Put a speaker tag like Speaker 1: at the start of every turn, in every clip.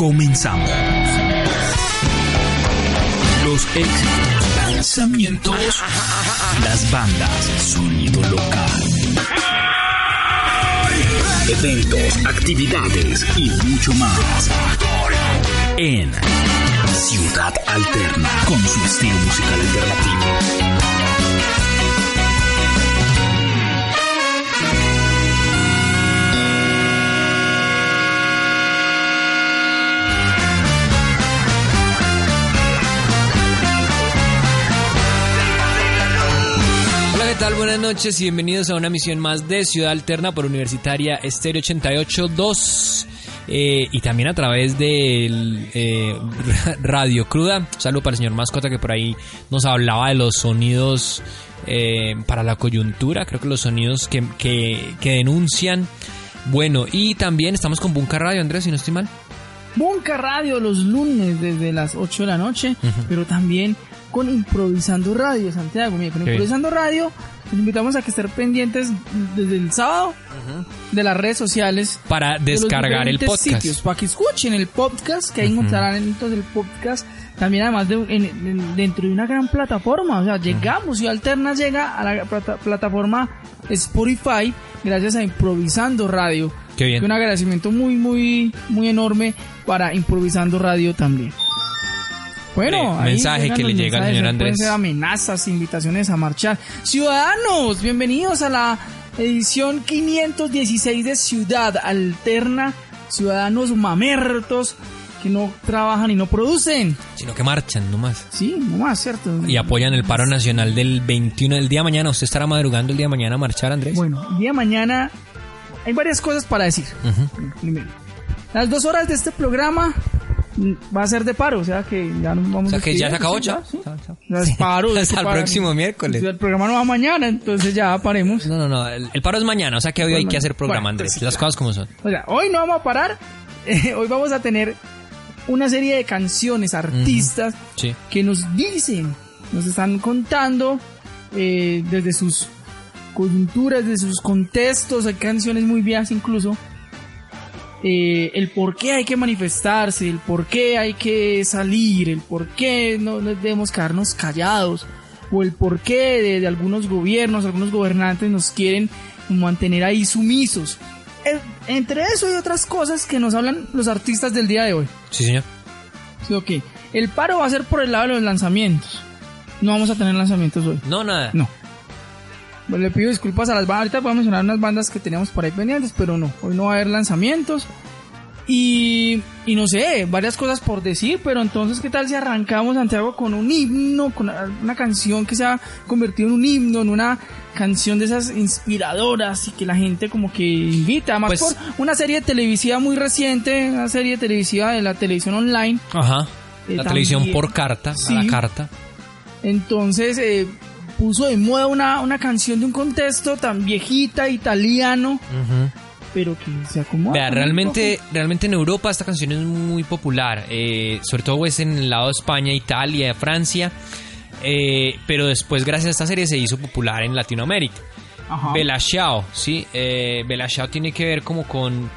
Speaker 1: Comenzamos. Los éxitos, lanzamientos, las bandas, sonido local. Eventos, actividades y mucho más. En Ciudad Alterna, con su estilo musical alternativo.
Speaker 2: Tal? Buenas noches y bienvenidos a una misión más de Ciudad Alterna por Universitaria Estéreo 88.2 eh, y también a través del eh, Radio Cruda. Un saludo para el señor Mascota que por ahí nos hablaba de los sonidos eh, para la coyuntura, creo que los sonidos que, que, que denuncian. Bueno, y también estamos con Bunka Radio, Andrés, si no estoy mal.
Speaker 3: Bunka Radio los lunes desde las 8 de la noche, pero también con Improvisando Radio, Santiago. Mira, con. Improvisando Radio los invitamos a que estén pendientes desde el sábado de las redes sociales.
Speaker 2: Para
Speaker 3: de los
Speaker 2: descargar el
Speaker 3: diferentes
Speaker 2: podcast.
Speaker 3: Sitios, para que escuchen el podcast, que ahí encontrarán entonces el podcast. También además de, en- en- dentro de una gran plataforma, o sea, llegamos y Alterna llega a la plata- plataforma Spotify gracias a Improvisando Radio.
Speaker 2: Qué bien.
Speaker 3: Un agradecimiento muy, muy, muy enorme para Improvisando Radio también. Bueno,
Speaker 2: Hombre,
Speaker 3: ahí
Speaker 2: mensaje
Speaker 3: llegan
Speaker 2: que le llega al
Speaker 3: mensajes,
Speaker 2: señor Andrés.
Speaker 3: ser amenazas, invitaciones a marchar. Ciudadanos, bienvenidos a la edición 516 de Ciudad Alterna. Ciudadanos mamertos que no trabajan y no producen.
Speaker 2: Sino que marchan nomás.
Speaker 3: Sí, nomás, ¿cierto?
Speaker 2: Y apoyan el paro nacional del 21 del día de mañana. ¿Usted estará madrugando el día de mañana a marchar, Andrés?
Speaker 3: Bueno, el día de mañana hay varias cosas para decir.
Speaker 2: Ujú.
Speaker 3: Primero, las dos horas de este programa va a ser de paro, o sea que ya nos vamos
Speaker 2: O sea
Speaker 3: a
Speaker 2: que ya se acabó,
Speaker 3: sí. Ya es paro,
Speaker 2: Hasta el
Speaker 3: para-
Speaker 2: próximo miércoles.
Speaker 3: El programa no va mañana, entonces ya paremos.
Speaker 2: No, no, no. El, el paro es mañana. O sea que hoy hay que hacer programa,
Speaker 3: Bueno,
Speaker 2: Andrés. Las cosas como son.
Speaker 3: O sea, hoy no vamos a parar. eh, hoy vamos a tener una serie de canciones, artistas
Speaker 2: Sí.
Speaker 3: que nos dicen, nos están contando eh, desde sus coyunturas, desde sus contextos, hay canciones muy viejas incluso, eh, el por qué hay que manifestarse, el por qué hay que salir, el por qué no, no debemos quedarnos callados, o el por qué de, de algunos gobiernos, algunos gobernantes nos quieren mantener ahí sumisos. Eh, entre eso y otras cosas que nos hablan los artistas del día de hoy.
Speaker 2: Sí, señor.
Speaker 3: Sí, ok. El paro va a ser por el lado de los lanzamientos. No vamos a tener lanzamientos hoy.
Speaker 2: No, nada.
Speaker 3: No. Le pido disculpas a las bandas. Ahorita voy a mencionar unas bandas que teníamos por ahí pendientes, pero no. Hoy no va a haber lanzamientos. Y, y no sé, varias cosas por decir, pero entonces, ¿qué tal si arrancamos, Santiago, con un himno, con una canción que se ha convertido en un himno, en una canción de esas inspiradoras y que la gente como que invita, además
Speaker 2: Pues-
Speaker 3: por una serie televisiva muy reciente, una serie televisiva de la televisión online,
Speaker 2: Ajá.
Speaker 3: Eh,
Speaker 2: La televisión por carta,
Speaker 3: Sí.
Speaker 2: a la carta.
Speaker 3: Entonces eh, puso de moda una, una canción de un contexto tan viejita, italiano,
Speaker 2: Ujú.
Speaker 3: pero que se acomoda.
Speaker 2: Vea, realmente, realmente en Europa esta canción es muy popular, eh, sobre todo pues en el lado de España, Italia, Francia, eh, pero después gracias a esta serie se hizo popular en Latinoamérica.
Speaker 3: Ajá.
Speaker 2: Bella Ciao, sí, eh, Bella Ciao tiene que ver como con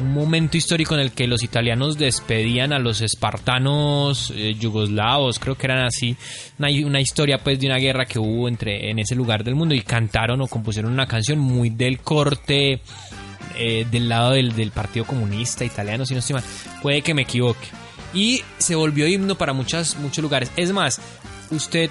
Speaker 2: un momento histórico en el que los italianos despedían a los espartanos eh, yugoslavos, creo que eran así, una, una historia pues de una guerra que hubo entre en ese lugar del mundo y cantaron o compusieron una canción muy del corte eh, del lado del, del Partido Comunista Italiano, si no estoy mal, puede que me equivoque. Y se volvió himno para muchas, muchos lugares. Es más, usted,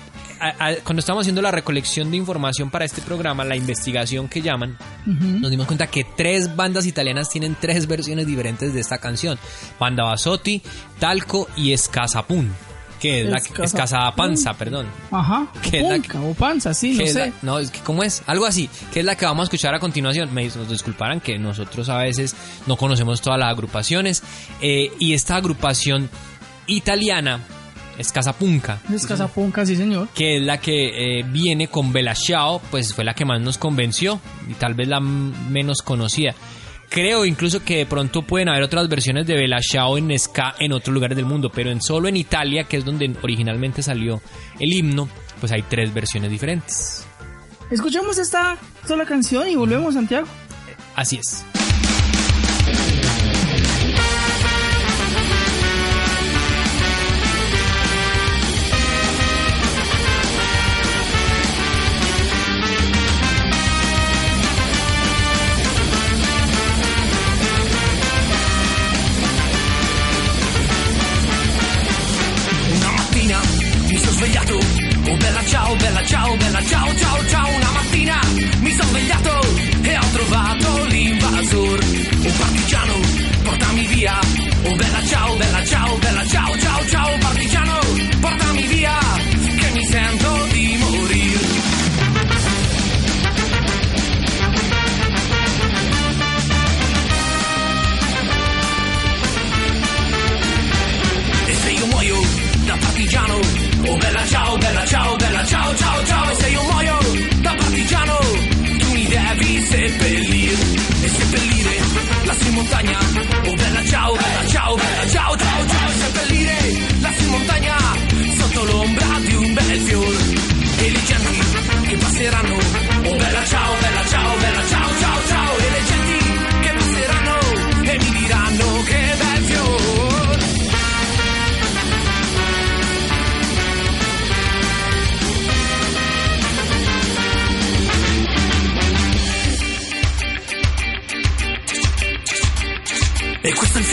Speaker 2: a- a- cuando estábamos haciendo la recolección de información para este programa, la investigación que llaman, nos dimos cuenta que tres bandas italianas tienen tres versiones diferentes de esta canción. Banda Basotti, Talco y Escasapun, que es la
Speaker 3: Escasa
Speaker 2: Panza, perdón.
Speaker 3: Ajá.
Speaker 2: que es la
Speaker 3: Punca o panza, sí,
Speaker 2: que
Speaker 3: no sé.
Speaker 2: la- no, es que ¿cómo es? Algo así, que es la que vamos a escuchar a continuación. Me nos disculparán que nosotros a veces no conocemos todas las agrupaciones. eh, y esta agrupación italiana es Casapunca.
Speaker 3: Es Casapunca, sí, señor.
Speaker 2: Que es la que eh, viene con Bella Ciao, pues fue la que más nos convenció y tal vez la menos conocida. Creo incluso que de pronto pueden haber otras versiones de Bella Ciao en ska en otros lugares del mundo, pero en solo en Italia, que es donde originalmente salió el himno, pues hay tres versiones diferentes.
Speaker 3: Escuchemos esta sola canción y volvemos, Santiago.
Speaker 2: Así es. ciao, ciao.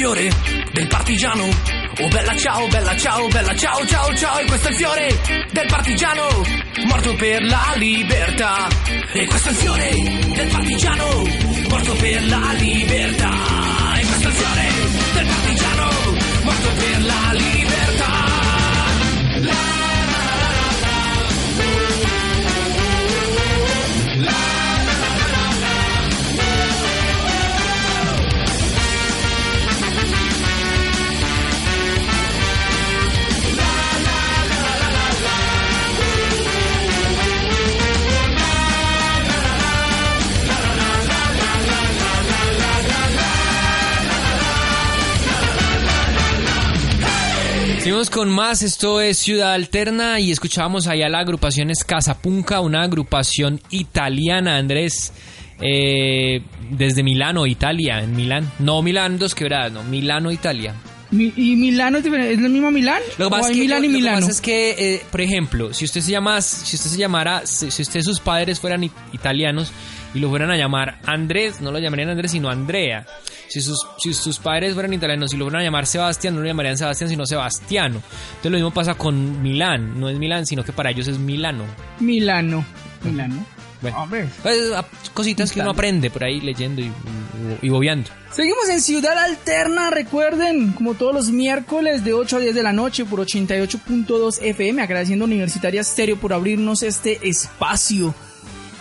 Speaker 4: Fiore del partigiano. Oh bella ciao, bella ciao, bella ciao, ciao, ciao. E questo è il fiore del partigiano, morto per la libertà. E questo è il fiore del partigiano, morto per la libertà. E questo è il fiore del partigiano, morto per la libertà.
Speaker 2: Seguimos con más, esto es Ciudad Alterna y escuchábamos allá la agrupación Escasapunca, una agrupación italiana, Andrés, eh, desde Milano, Italia, en Milán. No, Milán, dos quebradas, no, Milano, Italia.
Speaker 3: Mi- ¿Y Milano es diferente? ¿Es lo mismo Milán?
Speaker 2: Lo que
Speaker 3: ¿O
Speaker 2: pasa es que,
Speaker 3: Milán
Speaker 2: lo-
Speaker 3: y
Speaker 2: lo que
Speaker 3: Milano?
Speaker 2: pasa es que, eh, por ejemplo, si usted se llama, si usted se llamara, si, si usted sus padres fueran it- italianos y lo fueran a llamar Andrés, no lo llamarían Andrés sino Andrea. Si sus, si sus padres fueran italianos y lo fueran a llamar Sebastián, no lo llamarían Sebastián sino Sebastiano. Entonces lo mismo pasa con Milán, no es Milán, sino que para ellos es Milano.
Speaker 3: Milano. Milano.
Speaker 2: Bueno,
Speaker 3: Hombre.
Speaker 2: pues, cositas que uno aprende por ahí leyendo y, y, y bobeando.
Speaker 3: Seguimos en Ciudad Alterna, recuerden, como todos los miércoles de 8 a 10 de la noche por 88.2 FM, agradeciendo a Universitaria Stereo por abrirnos este espacio.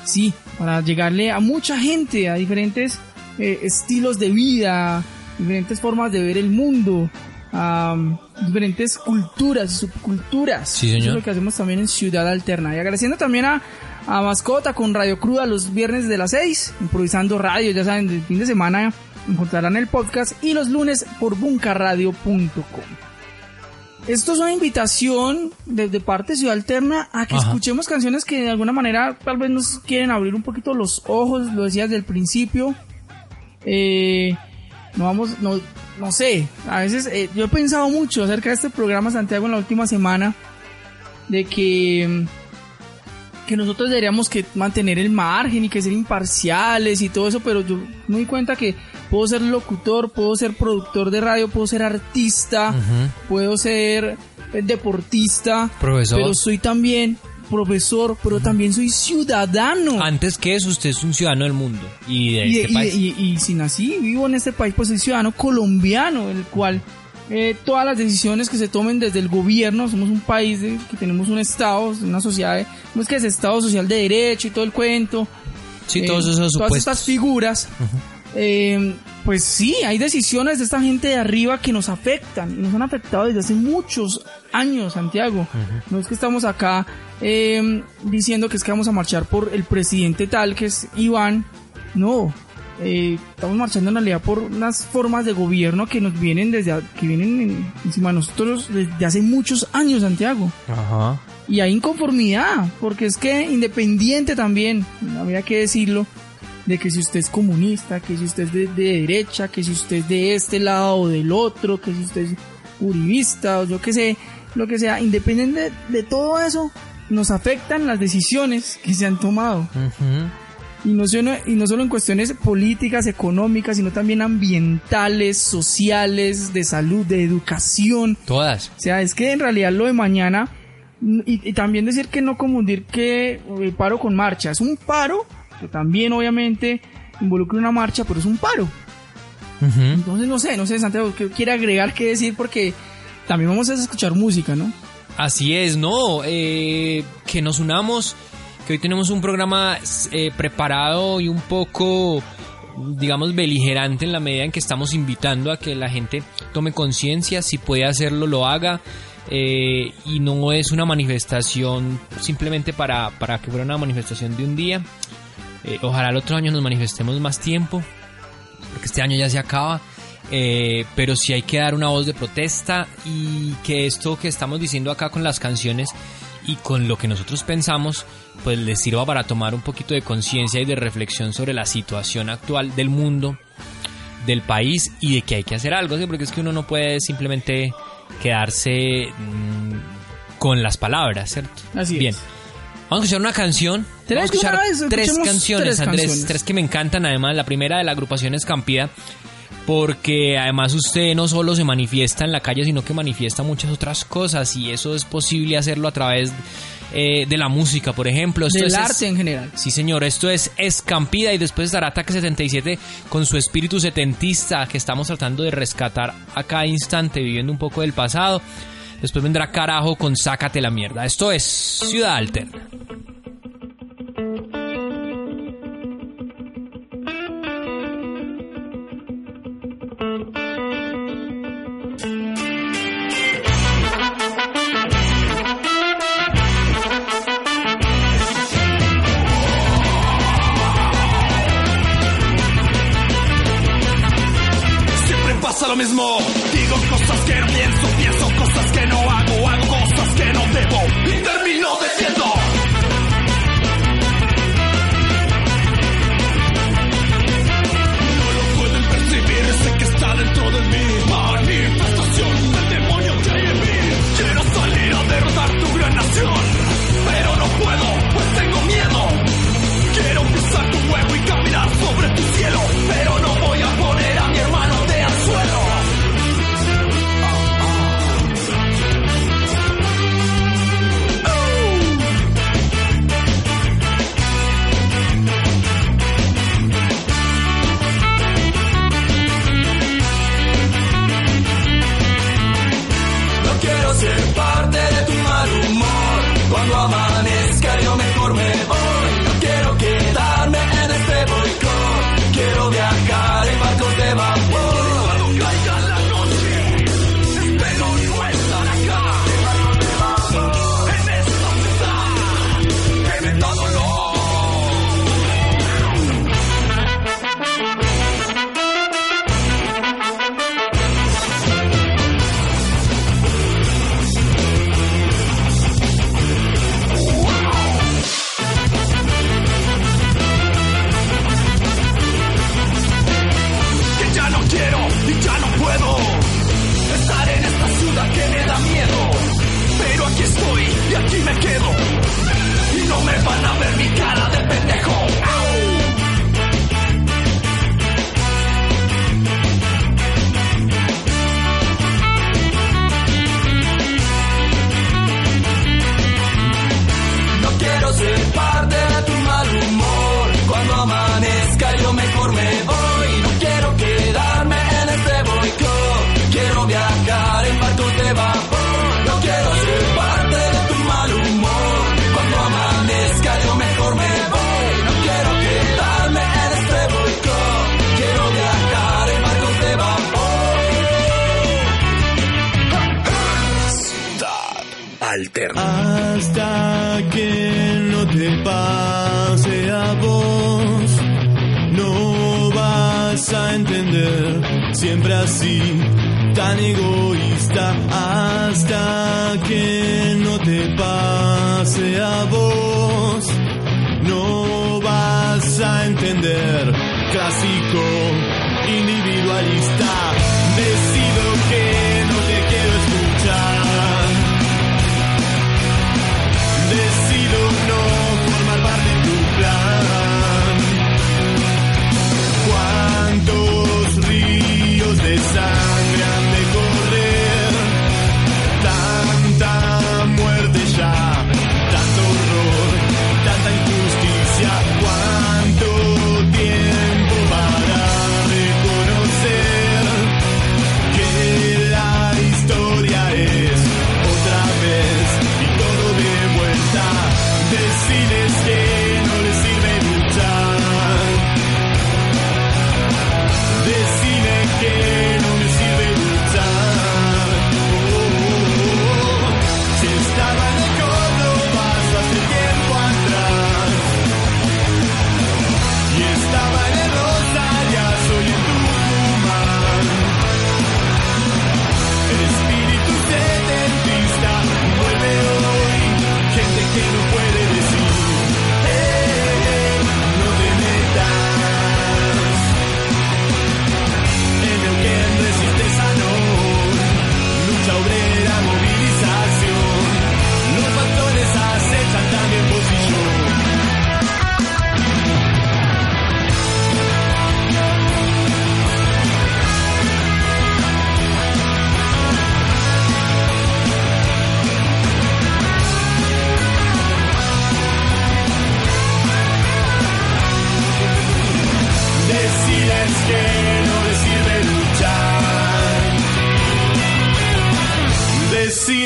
Speaker 3: Sí, para llegarle a mucha gente, a diferentes eh, estilos de vida, diferentes formas de ver el mundo, a um, diferentes culturas, subculturas.
Speaker 2: Sí, señor.
Speaker 3: Eso es lo que hacemos también en Ciudad Alterna. Y agradeciendo también a, a Mascota con Radio Cruda los viernes de las 6, improvisando radio, ya saben, del fin de semana encontrarán el podcast y los lunes por buncarradio.com. Esto es una invitación desde parte de Ciudad Alterna a que
Speaker 2: Ajá.
Speaker 3: escuchemos canciones que de alguna manera tal vez nos quieren abrir un poquito los ojos, lo decías del principio. Eh, no vamos, no, no sé, a veces eh, yo he pensado mucho acerca de este programa Santiago en la última semana, de que, que nosotros deberíamos que mantener el margen y que ser imparciales y todo eso, pero yo me di cuenta que puedo ser locutor, puedo ser productor de radio, puedo ser artista, puedo ser eh, deportista,
Speaker 2: Profesor.
Speaker 3: pero soy también profesor, pero también soy ciudadano.
Speaker 2: Antes que eso, usted es un ciudadano del mundo y de
Speaker 3: Y,
Speaker 2: este
Speaker 3: y-
Speaker 2: país.
Speaker 3: y- y si nací, vivo en este país, pues soy ciudadano colombiano, el cual eh, todas las decisiones que se tomen desde el gobierno, somos un país de- que tenemos un Estado, una sociedad, de- no es que es Estado social de derecho y todo el cuento,
Speaker 2: sí,
Speaker 3: eh,
Speaker 2: todos esos
Speaker 3: todas estas figuras, eh, pues sí, hay decisiones de esta gente de arriba que nos afectan y nos han afectado desde hace muchos años, Santiago. No es que estamos acá eh, diciendo que es que vamos a marchar por el presidente tal que es Iván, no. Eh, estamos marchando en realidad por unas formas de gobierno que nos vienen desde a- que vienen en- encima de nosotros desde hace muchos años Santiago
Speaker 2: Ajá.
Speaker 3: y hay inconformidad, porque es que independiente también, habría que decirlo, de que si usted es comunista, que si usted es de, de derecha, que si usted es de este lado o del otro, que si usted es uribista o yo qué sé, lo que sea, independiente de, de todo eso, nos afectan las decisiones que se han tomado.
Speaker 2: Ujú.
Speaker 3: Y no, solo, y no solo en cuestiones políticas, económicas, sino también ambientales, sociales, de salud, de educación.
Speaker 2: Todas.
Speaker 3: O sea, es que en realidad lo de mañana, y, y también decir que no confundir que el paro con marcha, es un paro que también obviamente involucra una marcha, pero es un paro. Entonces no sé, no sé, Santiago, ¿qué quiere agregar qué decir? Porque también vamos a escuchar música, ¿no?
Speaker 2: Así es, ¿no? Eh, que nos unamos, hoy tenemos un programa eh, preparado y un poco, digamos, beligerante en la medida en que estamos invitando a que la gente tome conciencia, si puede hacerlo, lo haga. eh, y no es una manifestación simplemente para, para que fuera una manifestación de un día. Eh, ojalá el otro año nos manifestemos más tiempo, porque este año ya se acaba. Pero sí hay que dar una voz de protesta y que esto que estamos diciendo acá con las canciones y con lo que nosotros pensamos, pues les sirva para tomar un poquito de conciencia y de reflexión sobre la situación actual del mundo, del país y de que hay que hacer algo, ¿sí? porque es que uno no puede simplemente quedarse mm, con las palabras, ¿cierto?
Speaker 3: Así
Speaker 2: Bien.
Speaker 3: es.
Speaker 2: Vamos a escuchar una canción.
Speaker 3: ¿Tres
Speaker 2: Vamos a escuchar tres canciones,
Speaker 3: tres
Speaker 2: Andrés.
Speaker 3: canciones.
Speaker 2: Tres que me encantan, además. La primera de la agrupación Escampida porque además usted no solo se manifiesta en la calle, sino que manifiesta muchas otras cosas y eso es posible hacerlo a través eh, de la música, por ejemplo. Esto
Speaker 3: Del
Speaker 2: es-
Speaker 3: arte en general.
Speaker 2: Sí, señor, esto es Escampida y después estará Ataque 77 con su espíritu setentista que estamos tratando de rescatar a cada instante, viviendo un poco del pasado. Después vendrá Carajo con Sácate la mierda. Esto es Ciudad Alterna.
Speaker 5: Pasa lo mismo. Digo cosas que no pienso, pienso cosas que no hago, hago cosas que no debo y termino diciendo. No lo pueden percibir, sé que está dentro de mí. Manifestación del demonio que hay en mí. Quiero salir a derrotar tu gran nación, pero no puedo,
Speaker 6: Siempre así, tan egoísta. Hasta que no te pase a vos, no vas a entender. Clásico, individualista. Decido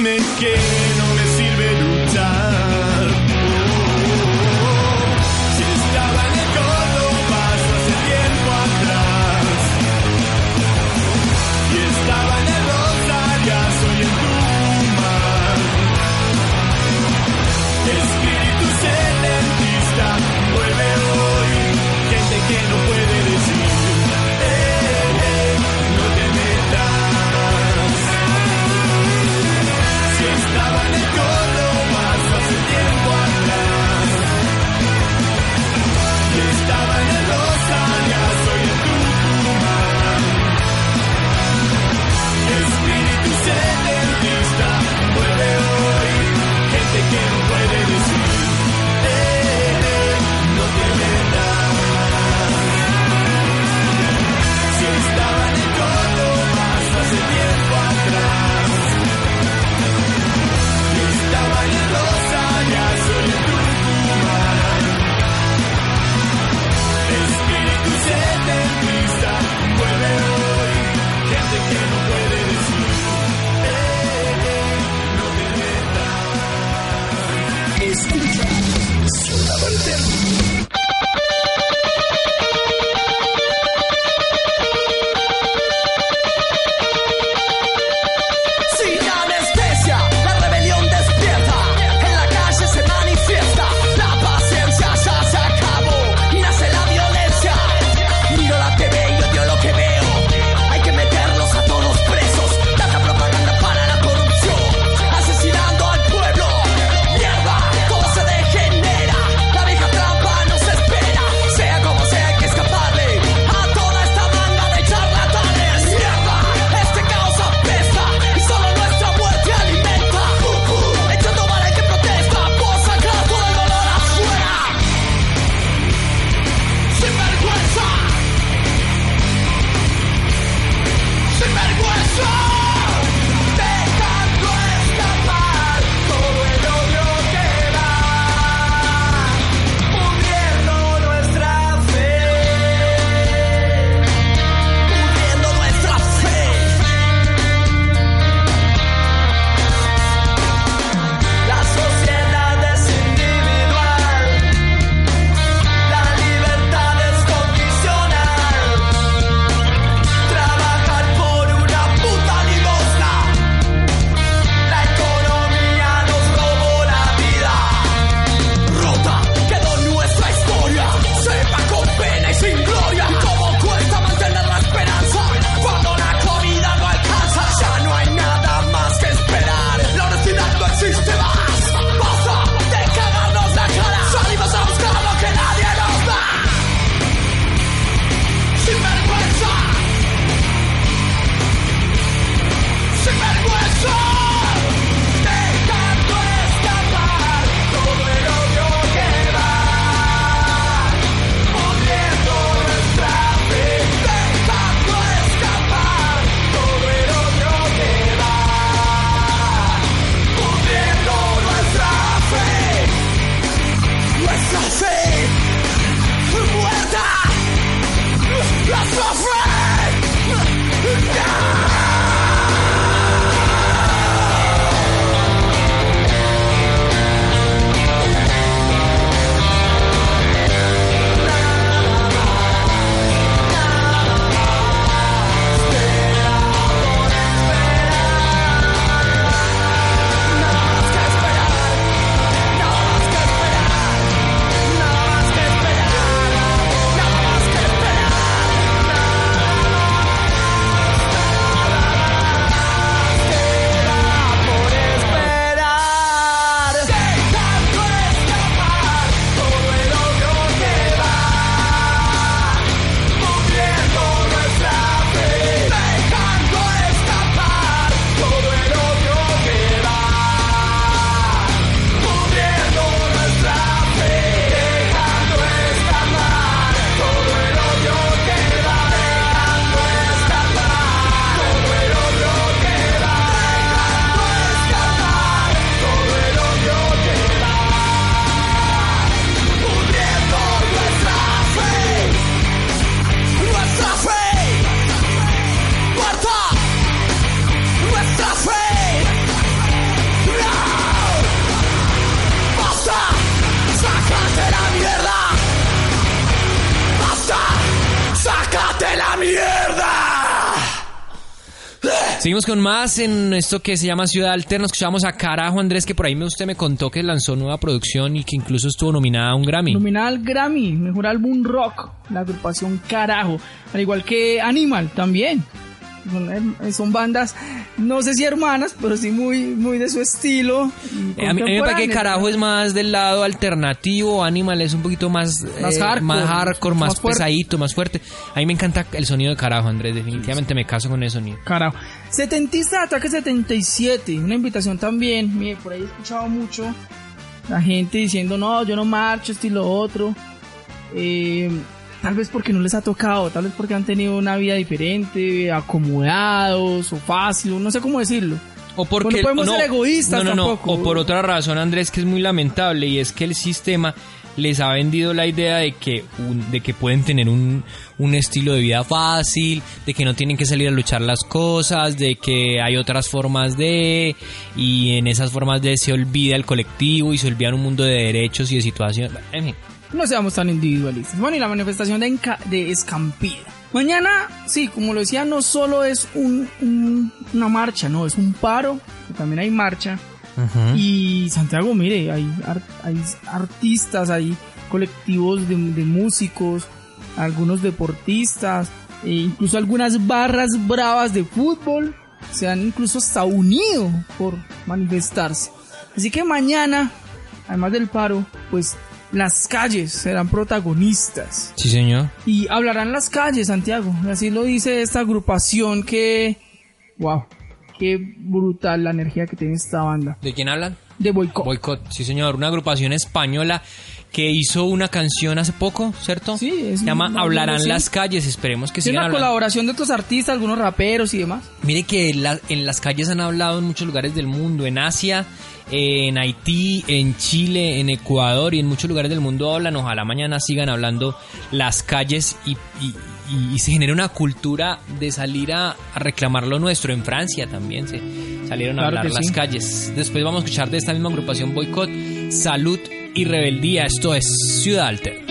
Speaker 6: Decime que
Speaker 2: Con más en esto que se llama Ciudad Alterna. Escuchamos a Carajo Andrés, que por ahí usted me contó que lanzó nueva producción y que incluso estuvo nominada a un Grammy.
Speaker 3: Nominada al Grammy, mejor álbum rock, la agrupación Carajo, al igual que Animal también. Son, her- son bandas, no sé si hermanas, pero sí muy, muy de su estilo.
Speaker 2: Eh, a, mí, me parece que. Carajo es más del lado alternativo, Animal es un poquito más,
Speaker 3: Más
Speaker 2: eh,
Speaker 3: hardcore,
Speaker 2: más, hardcore, más, pesadito, más fuerte. A mí me encanta el sonido de Carajo, Andrés, definitivamente me caso con ese sonido.
Speaker 3: Carajo. Setentista de Ataque 77, una invitación también. Mire, por ahí he escuchado mucho la gente diciendo, no, yo no marcho, esto y lo otro. Eh, tal vez porque no les ha tocado, tal vez porque han tenido una vida diferente, acomodados o fácil, no sé cómo decirlo.
Speaker 2: O porque
Speaker 3: Pues no podemos
Speaker 2: no,
Speaker 3: ser egoístas
Speaker 2: no, no, no.
Speaker 3: tampoco.
Speaker 2: O por otra razón, Andrés, que es muy lamentable y es que el sistema les ha vendido la idea de que un- de que pueden tener un, un estilo de vida fácil, de que no tienen que salir a luchar las cosas, de que hay otras formas de y en esas formas de se olvida el colectivo y se olvida un mundo de derechos y de situaciones. En fin.
Speaker 3: No seamos tan individualistas. Bueno, y la manifestación de, Enca- de Escampida. Mañana, sí, como lo decía, no solo es un, un- una marcha, no, es un paro, que también hay marcha. Y Santiago, mire, hay, hay artistas, hay colectivos de, de músicos, algunos deportistas, e incluso algunas barras bravas de fútbol se han incluso hasta unido por manifestarse. Así que mañana, además del paro, pues las calles serán protagonistas
Speaker 2: Sí, señor.
Speaker 3: y hablarán las calles, Santiago. Así lo dice esta agrupación que, wow, qué brutal la energía que tiene esta banda
Speaker 2: ¿De quién hablan?
Speaker 3: de boicot.
Speaker 2: Boycott, sí señor, una agrupación española que hizo una canción hace poco, ¿cierto?
Speaker 3: Sí, es
Speaker 2: Se llama Hablarán
Speaker 3: sí.
Speaker 2: las calles, esperemos que
Speaker 3: Tiene
Speaker 2: sigan
Speaker 3: una
Speaker 2: hablando.
Speaker 3: colaboración de otros artistas, algunos raperos y demás.
Speaker 2: Mire que la- en las calles han hablado en muchos lugares del mundo, en Asia, en Haití, en Chile, en Ecuador y en muchos lugares del mundo hablan. Ojalá mañana sigan hablando las calles y, y- y- y se genere una cultura de salir a, a reclamar lo nuestro. En Francia también se salieron a
Speaker 3: Claro
Speaker 2: hablar las
Speaker 3: sí.
Speaker 2: calles. Después vamos a escuchar de esta misma agrupación Boycott, Salud y Rebeldía. Esto es Ciudad Alter.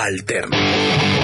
Speaker 7: Ciudad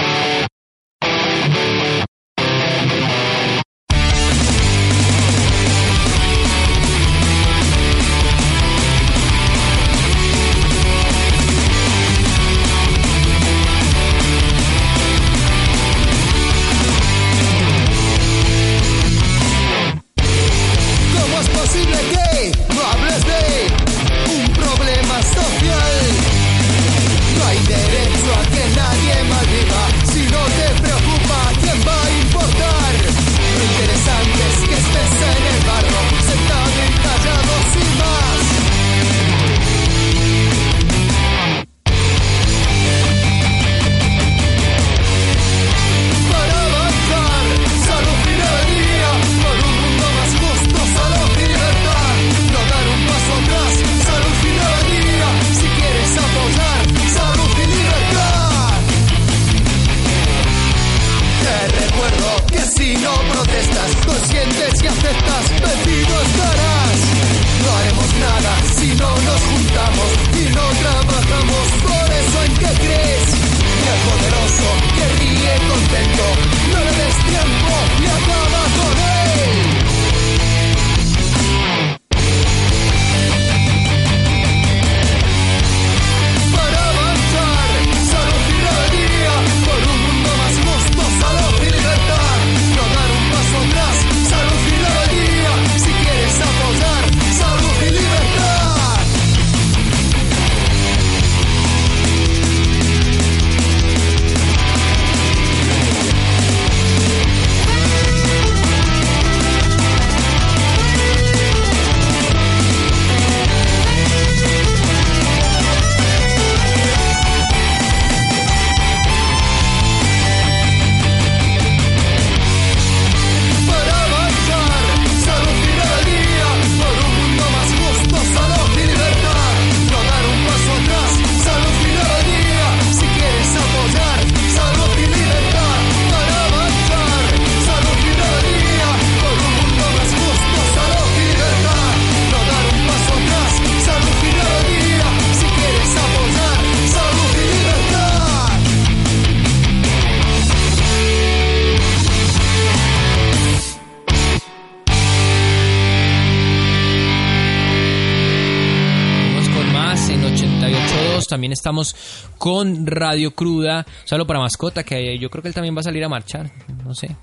Speaker 2: Radio Cruda. Solo para mascota, que yo creo que él también va a salir a marchar. No sé.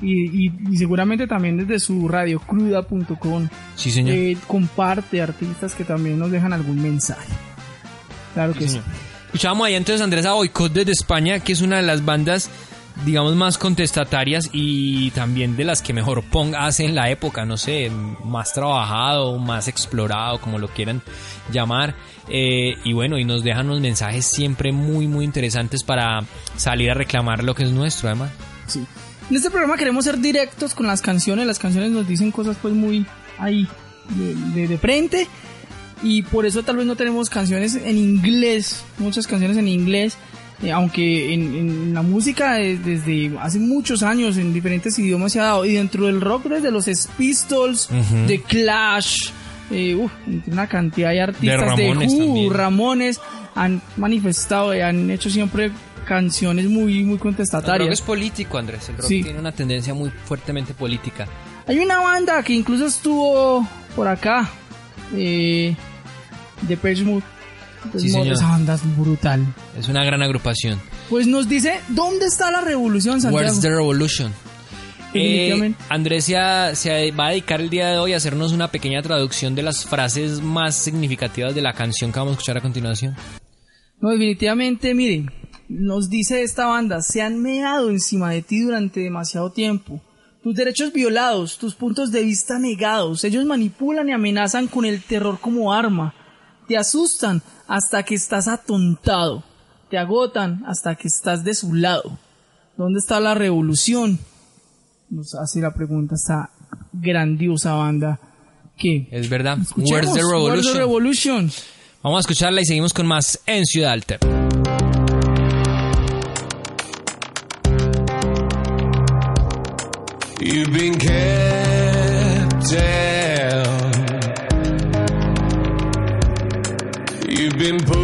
Speaker 3: Y, y- y seguramente también desde su radiocruda.com
Speaker 2: Sí, señor.
Speaker 3: eh, comparte artistas que también nos dejan algún mensaje. Claro que sí.
Speaker 2: Escuchábamos ahí entonces Andrés a Boicot desde España, que es una de las bandas, digamos, más contestatarias y también de las que mejor ponga hace en la época, no sé, más trabajado, más explorado, como lo quieran llamar. Eh, y bueno, y nos dejan unos mensajes siempre muy, muy interesantes para salir a reclamar lo que es nuestro, además.
Speaker 3: Sí. En este programa queremos ser directos con las canciones. Las canciones nos dicen cosas pues muy ahí de- de frente. Y por eso tal vez no tenemos canciones en inglés. Muchas canciones en inglés. Eh, aunque en, en la música eh, desde hace muchos años en diferentes idiomas se ha dado. Y dentro del rock desde los Pistols, de Clash, eh, uf, una cantidad de artistas de,
Speaker 2: Ramones
Speaker 3: Who. Ramones han manifestado, eh, han hecho siempre canciones muy, muy
Speaker 2: El rock
Speaker 3: contestatarias.
Speaker 2: es político, Andrés. El rock
Speaker 3: Sí.
Speaker 2: tiene una tendencia muy fuertemente política.
Speaker 3: Hay una banda que incluso estuvo por acá. Eh, de Mode.
Speaker 2: Sí, señor.
Speaker 3: Esa banda es brutal.
Speaker 2: Es una gran agrupación.
Speaker 3: Pues nos dice, ¿dónde está la revolución, Santiago?
Speaker 2: Where's the Revolution? Eh, Andrés se, ha- se va a dedicar el día de hoy a hacernos una pequeña traducción de las frases más significativas de la canción que vamos a escuchar a continuación.
Speaker 3: No, definitivamente, miren, nos dice esta banda, se han meado encima de ti durante demasiado tiempo. Tus derechos violados, tus puntos de vista negados, ellos manipulan y amenazan con el terror como arma. Te asustan hasta que estás atontado. Te agotan hasta que estás de su lado. ¿Dónde está la revolución? Nos hace la pregunta esta grandiosa banda que...
Speaker 2: Es verdad.
Speaker 3: Escuchemos,
Speaker 2: Where's the Revolution?
Speaker 3: Where's the Revolution?
Speaker 2: Vamos a escucharla y seguimos con más en Ciudad Alter.
Speaker 6: You've been kept been pushed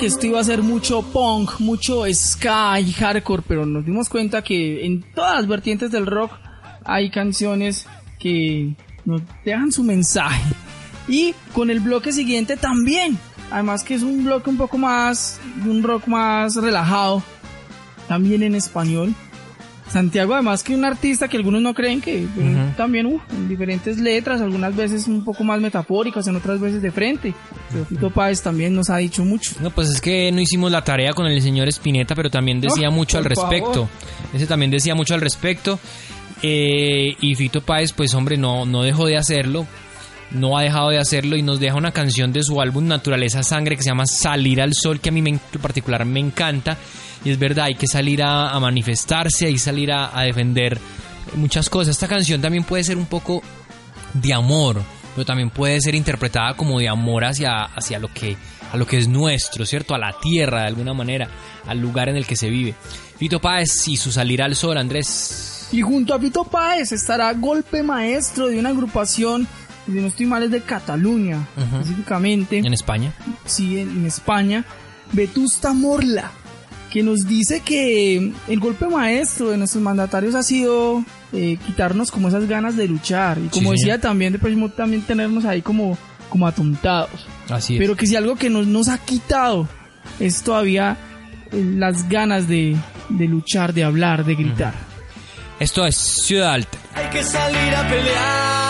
Speaker 3: que esto iba a ser mucho punk, mucho ska y hardcore, pero nos dimos cuenta que en todas las vertientes del rock hay canciones que nos dejan su mensaje. Y con el bloque siguiente también, además que es un bloque un poco más, un rock más relajado, también en español. Santiago, además que un artista que algunos no creen que eh, también uh, en diferentes letras, algunas veces un poco más metafóricas, en otras veces de frente. Pero Fito Páez también nos ha dicho mucho.
Speaker 2: No, pues es que no hicimos la tarea con el señor Spinetta, pero también decía
Speaker 3: Oh,
Speaker 2: mucho al respecto.
Speaker 3: favor.
Speaker 2: Ese también decía mucho al respecto. Eh, y Fito Páez, pues hombre, no, no dejó de hacerlo. No ha dejado de hacerlo y nos deja una canción de su álbum Naturaleza Sangre que se llama Salir al Sol, que a mí en particular me encanta. Y es verdad, hay que salir a, manifestarse, hay que salir a, a defender muchas cosas. Esta canción también puede ser un poco de amor, pero también puede ser interpretada como de amor hacia, hacia lo que a lo que es nuestro, ¿cierto? A la tierra de alguna manera, al lugar en el que se vive. Fito Páez y su salir al sol, Andrés.
Speaker 3: Y junto a Fito Páez estará Golpe Maestro de una agrupación, si no estoy mal, es de Cataluña, específicamente.
Speaker 2: En España.
Speaker 3: sí, en, en España, Vetusta Morla, que nos dice que el golpe maestro de nuestros mandatarios ha sido eh, quitarnos como esas ganas de luchar y como
Speaker 2: Sí,
Speaker 3: decía
Speaker 2: señor.
Speaker 3: también de próximo también tenernos ahí como como atontados.
Speaker 2: Así es.
Speaker 3: Pero que si algo que nos, nos ha quitado es todavía eh, las ganas de, de luchar, de hablar, de gritar.
Speaker 2: Esto es Ciudad Alta.
Speaker 8: Hay que salir a pelear,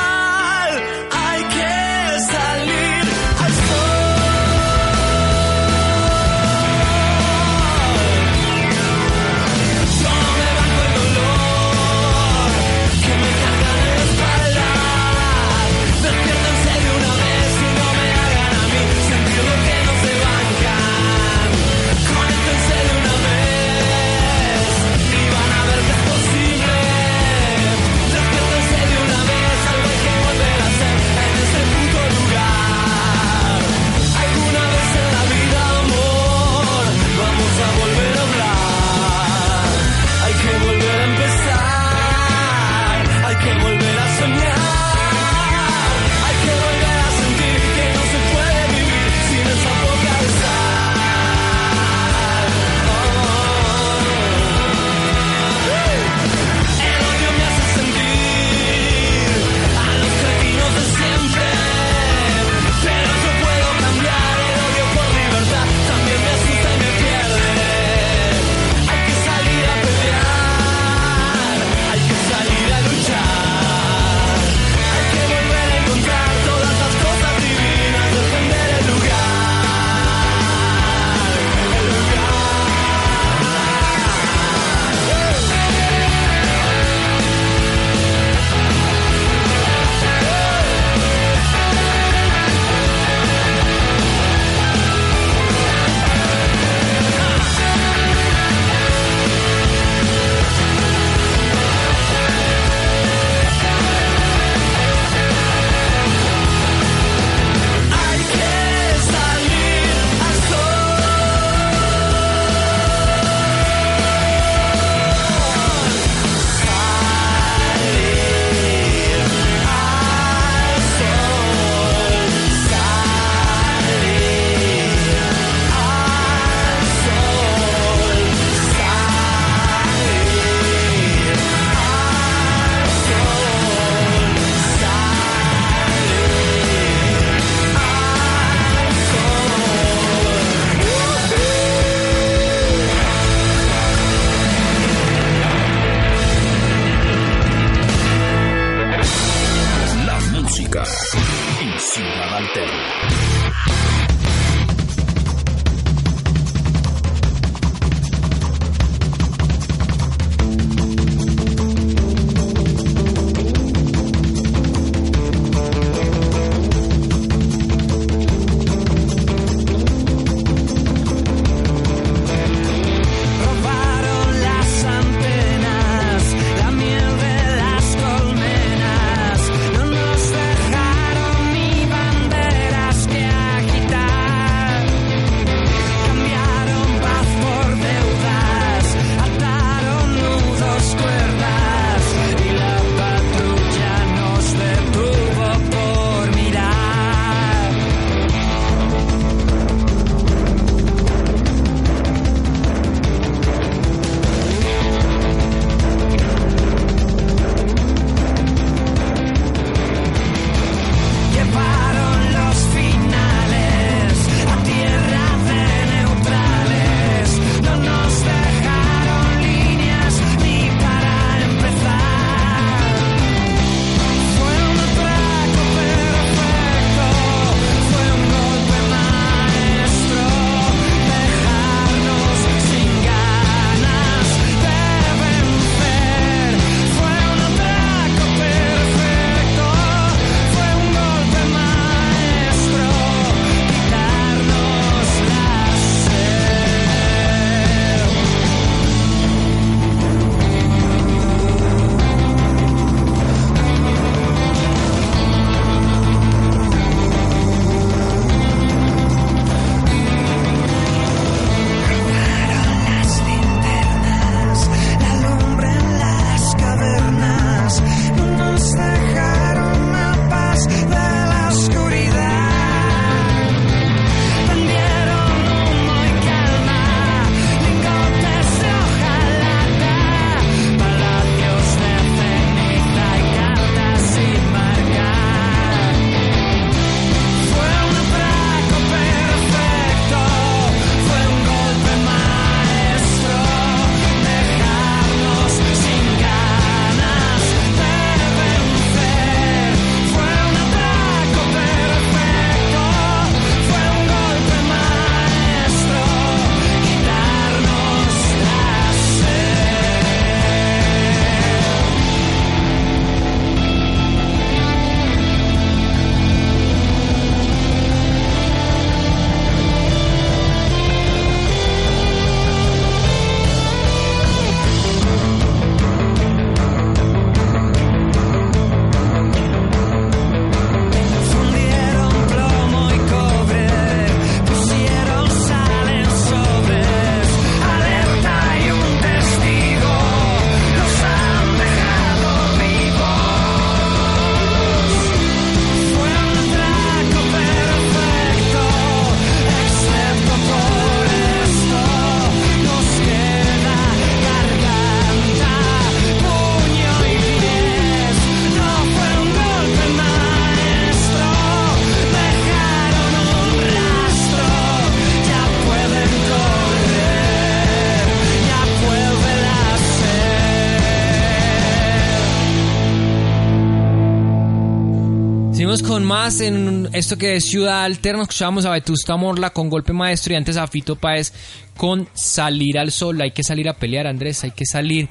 Speaker 2: Más en esto que es Ciudad Alterna. Escuchábamos a Vetusta Morla con Golpe Maestro y antes a Fito Páez con Salir al Sol. Hay que salir a pelear, Andrés. Hay que salir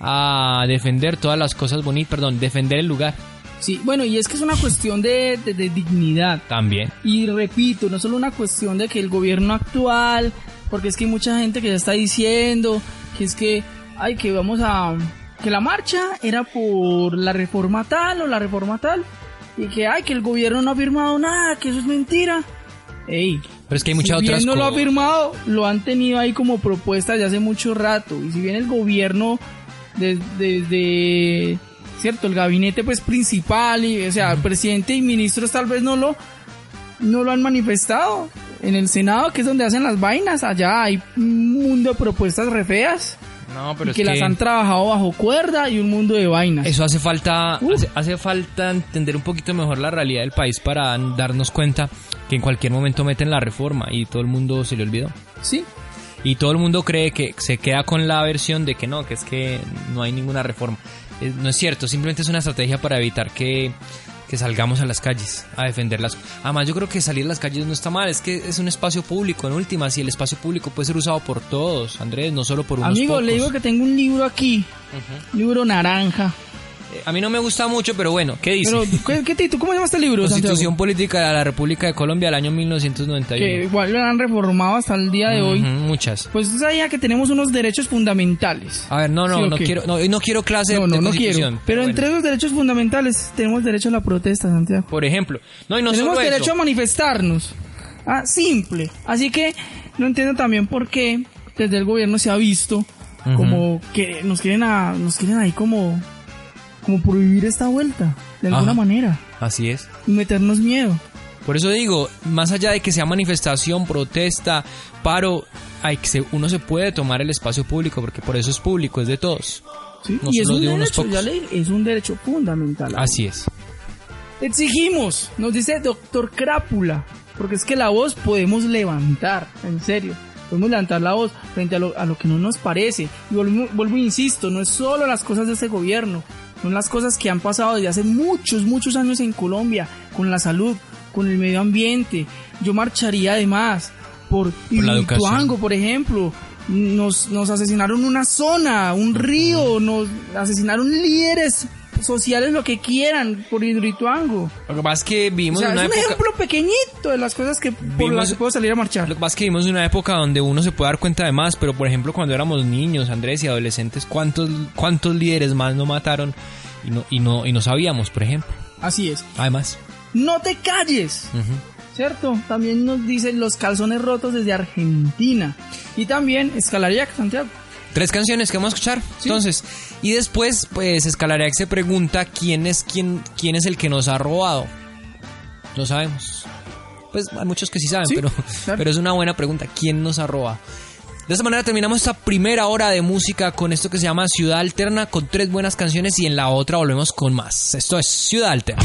Speaker 2: a defender todas las cosas bonitas. Perdón, defender el lugar
Speaker 3: Sí, bueno, y es que es una cuestión de, de- de dignidad.
Speaker 2: también.
Speaker 3: Y repito, no solo una cuestión de que el gobierno actual, porque es que hay mucha gente que ya está diciendo que es que, ay, que vamos a, que la marcha era por la reforma tal o la reforma tal, y que, ay, que el gobierno no ha firmado nada, que eso es mentira. Ey,
Speaker 2: Pero es que hay muchas
Speaker 3: si bien
Speaker 2: otras
Speaker 3: no lo ha firmado, lo han tenido ahí como propuesta desde hace mucho rato. Y si bien el gobierno, desde, desde, cierto, el gabinete pues principal, y, o sea, el presidente y ministros tal vez no lo, no lo han manifestado. En el Senado, que es donde hacen las vainas, allá hay un mundo de propuestas re feas.
Speaker 2: No,
Speaker 3: y
Speaker 2: pero es
Speaker 3: que, las han trabajado bajo cuerda y un mundo de vainas.
Speaker 2: Eso hace falta,
Speaker 3: Uh.
Speaker 2: hace, hace falta entender un poquito mejor la realidad del país para darnos cuenta que en cualquier momento meten la reforma y todo el mundo se le olvidó.
Speaker 3: Sí,
Speaker 2: Y todo el mundo cree que se queda con la versión de que no, que es que no hay ninguna reforma. Eh, No es cierto, simplemente es una estrategia para evitar que, que salgamos a las calles a defenderlas. Además, yo creo que salir a las calles no está mal, es que es un espacio público en últimas y el espacio público puede ser usado por todos, Andrés, no solo por unos
Speaker 3: amigo,
Speaker 2: pocos.
Speaker 3: le digo que tengo un libro aquí, libro naranja.
Speaker 2: A mí no me gusta mucho, pero bueno, ¿qué dice?
Speaker 3: Pero, ¿qué, título? ¿Cómo se llama este libro?
Speaker 2: Constitución
Speaker 3: Santiago?
Speaker 2: Política de la República de Colombia del año
Speaker 3: Que
Speaker 2: 1991.
Speaker 3: igual lo han reformado hasta el día de hoy.
Speaker 2: Muchas.
Speaker 3: Pues sabía que tenemos unos derechos fundamentales.
Speaker 2: A ver, no, no,
Speaker 3: ¿Sí o
Speaker 2: no quiero, no, no quiero clase
Speaker 3: No,
Speaker 2: de
Speaker 3: no, no
Speaker 2: constitución,
Speaker 3: quiero. Pero
Speaker 2: bueno.
Speaker 3: entre esos derechos fundamentales tenemos derecho a la protesta, Santiago.
Speaker 2: Por ejemplo, no, y no
Speaker 3: tenemos
Speaker 2: solo
Speaker 3: derecho
Speaker 2: eso.
Speaker 3: a manifestarnos. Ah, simple. Así que no entiendo también por qué desde el gobierno se ha visto como que nos quieren a, nos quieren ahí como como prohibir esta vuelta de alguna
Speaker 2: Ajá.
Speaker 3: manera
Speaker 2: Así es.
Speaker 3: y meternos miedo.
Speaker 2: Por eso digo, más allá de que sea manifestación, protesta, paro, hay que se- uno se puede tomar el espacio público porque por eso es público, es de todos.
Speaker 3: ¿sí?
Speaker 2: No
Speaker 3: y es un
Speaker 2: de
Speaker 3: derecho,
Speaker 2: pocos.
Speaker 3: ya le- es un derecho fundamental.
Speaker 2: Así es.
Speaker 3: Exigimos, nos dice doctor Crápula, porque es que la voz podemos levantar, en serio. Podemos levantar la voz frente a lo, a lo que no nos parece. Y vuelvo, vuelvo e insisto, no es solo las cosas de este gobierno, son las cosas que han pasado desde hace muchos, muchos años en Colombia, con la salud, con el medio ambiente. Yo marcharía además por,
Speaker 2: Por la
Speaker 3: Hidroituango, por ejemplo. Nos, nos asesinaron una zona, un río, nos asesinaron líderes sociales, lo que quieran, por Hidroituango.
Speaker 2: Lo que pasa es que
Speaker 3: O
Speaker 2: vivimos
Speaker 3: sea,
Speaker 2: en
Speaker 3: es
Speaker 2: una
Speaker 3: un
Speaker 2: época...
Speaker 3: ejemplo pequeñito de las cosas que por
Speaker 2: Vimos-
Speaker 3: las que puedo salir a marchar.
Speaker 2: Lo que pasa es que vivimos en una época donde uno se puede dar cuenta de más, pero por ejemplo cuando éramos niños, Andrés y adolescentes, ¿cuántos, cuántos líderes más no mataron y no, y no, y no sabíamos, por ejemplo?
Speaker 3: Así es.
Speaker 2: Además.
Speaker 3: No te calles. ¿Cierto? También nos dicen los calzones rotos desde Argentina. Y también Escalariac, Santiago.
Speaker 2: Tres canciones que vamos a escuchar. Entonces, y después, pues, Escalariac se pregunta quién es quién, quién es el que nos ha robado. No sabemos. Pues hay muchos que sí saben,
Speaker 3: Sí,
Speaker 2: pero,
Speaker 3: claro.
Speaker 2: pero es una buena pregunta. ¿Quién nos ha robado? De esta manera terminamos esta primera hora de música con esto que se llama Ciudad Alterna, con tres buenas canciones y en la otra volvemos con más. Esto es Ciudad Alterna.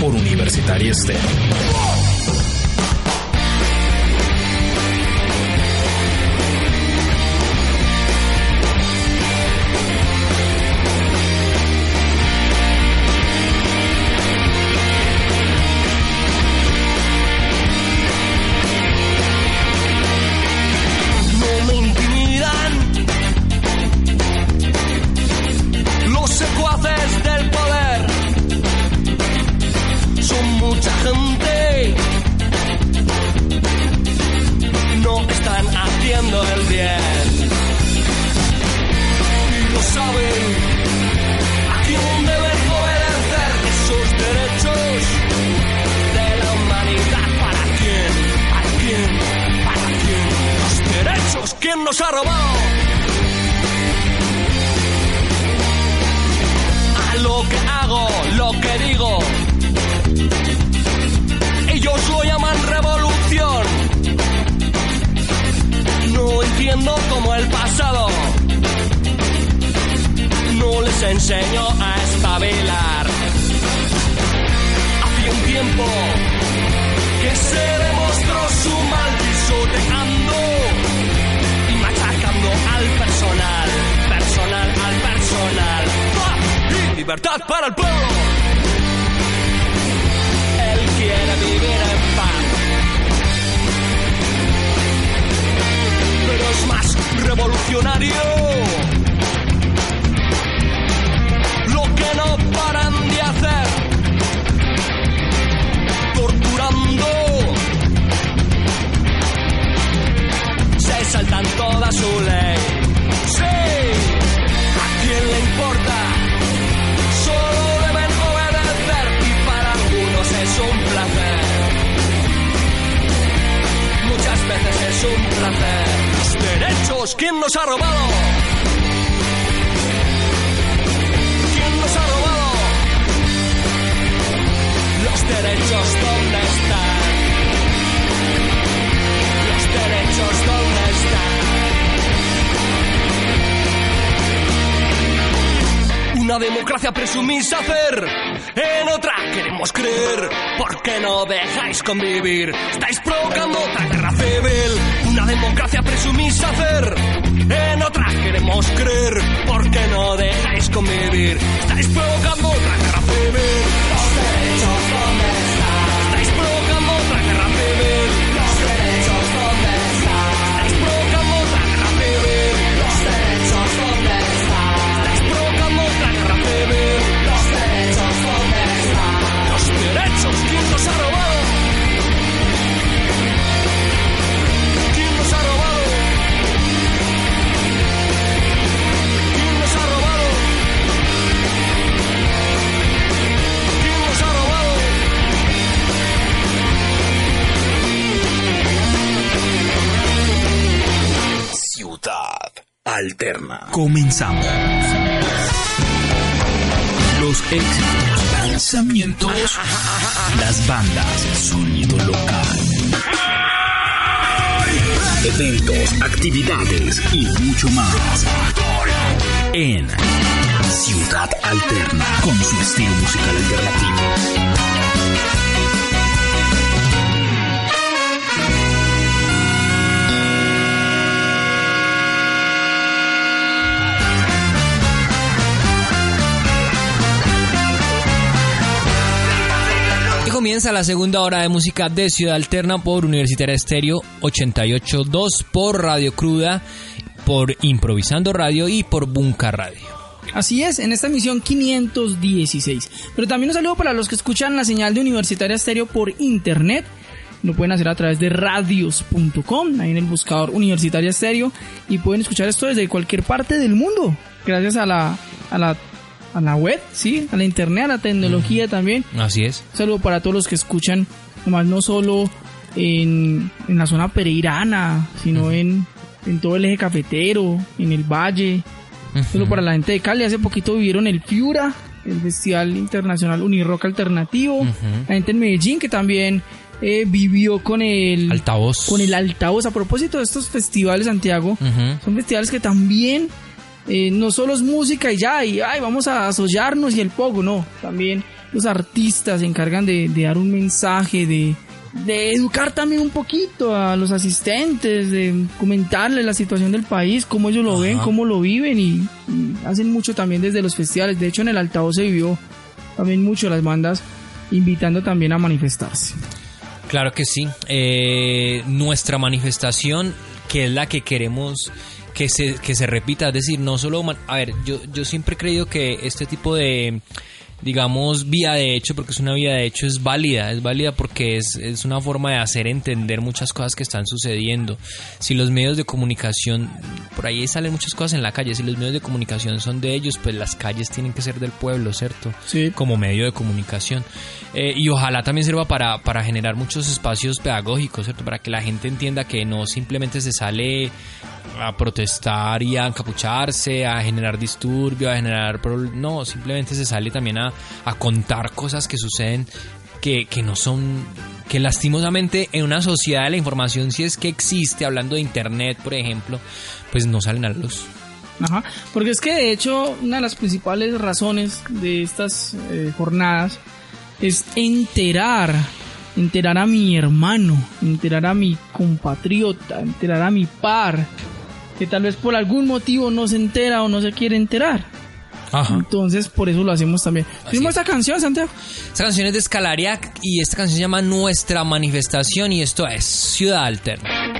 Speaker 5: Por
Speaker 9: Universitaria Estéreo. Convivir?
Speaker 7: Comenzamos. Los éxitos, lanzamientos, las bandas, sonido local.
Speaker 10: Eventos, actividades y mucho más.
Speaker 7: En
Speaker 10: Ciudad Alterna.
Speaker 7: con su estilo musical alternativo.
Speaker 2: Comienza la segunda hora de música de Ciudad Alterna por Universitaria Estéreo 88.2, por Radio Cruda, por Improvisando Radio y por Bunka Radio.
Speaker 3: Así es, en esta emisión 516. Pero también un saludo para los que escuchan la señal de Universitaria Estéreo por internet. Lo pueden hacer a través de radios.com, ahí en el buscador Universitaria Estéreo. Y pueden escuchar esto desde cualquier parte del mundo. Gracias a la, a la, a la web, ¿sí? A la internet, a la tecnología también.
Speaker 2: Así es.
Speaker 3: Un saludo para todos los que escuchan, nomás no solo en, en la zona pereirana, sino en, en todo el eje cafetero, en el valle. Solo para la gente de Cali. Hace poquito vivieron el Fiura, el Festival Internacional Unirock Alternativo. La gente en Medellín que también eh, vivió con el
Speaker 2: Altavoz.
Speaker 3: con el altavoz. A propósito de estos festivales, Santiago, son festivales que también eh, no solo es música y ya, y ay, vamos a asollarnos y el pogo, no. También los artistas se encargan de, de dar un mensaje, de, de educar también un poquito a los asistentes, de comentarles la situación del país, cómo ellos lo ven, cómo lo viven y, y hacen mucho también desde los festivales. De hecho, en el altavoz se vivió también mucho las bandas invitando también a manifestarse.
Speaker 2: Claro que sí. Eh, nuestra manifestación, que es la que queremos que se, que se repita, es decir, no solo... A ver, yo, yo siempre he creído que este tipo de, digamos, vía de hecho, porque es una vía de hecho, es válida, es válida porque es, es una forma de hacer entender muchas cosas que están sucediendo. Si los medios de comunicación, por ahí salen muchas cosas en la calle, si los medios de comunicación son de ellos, pues las calles tienen que ser del pueblo, ¿cierto?
Speaker 3: Sí.
Speaker 2: como medio de comunicación. Eh, y ojalá también sirva para, para generar muchos espacios pedagógicos, ¿cierto? Para que la gente entienda que no simplemente se sale a protestar y a encapucharse, a generar disturbio, a generar... No, simplemente se sale también a, a contar cosas que suceden que, que no son... que lastimosamente en una sociedad de la información, si es que existe, hablando de Internet, por ejemplo, pues no salen a la luz.
Speaker 3: Ajá, porque es que de hecho una de las principales razones de estas eh, jornadas es enterar, enterar a mi hermano, enterar a mi compatriota, enterar a mi par, que tal vez por algún motivo no se entera o no se quiere enterar.
Speaker 2: Ajá.
Speaker 3: Entonces por eso lo hacemos también. ¿Vimos esta canción, Santiago?
Speaker 2: Esta canción es de Scalariac y esta canción se llama Nuestra Manifestación y esto es Ciudad Alterna.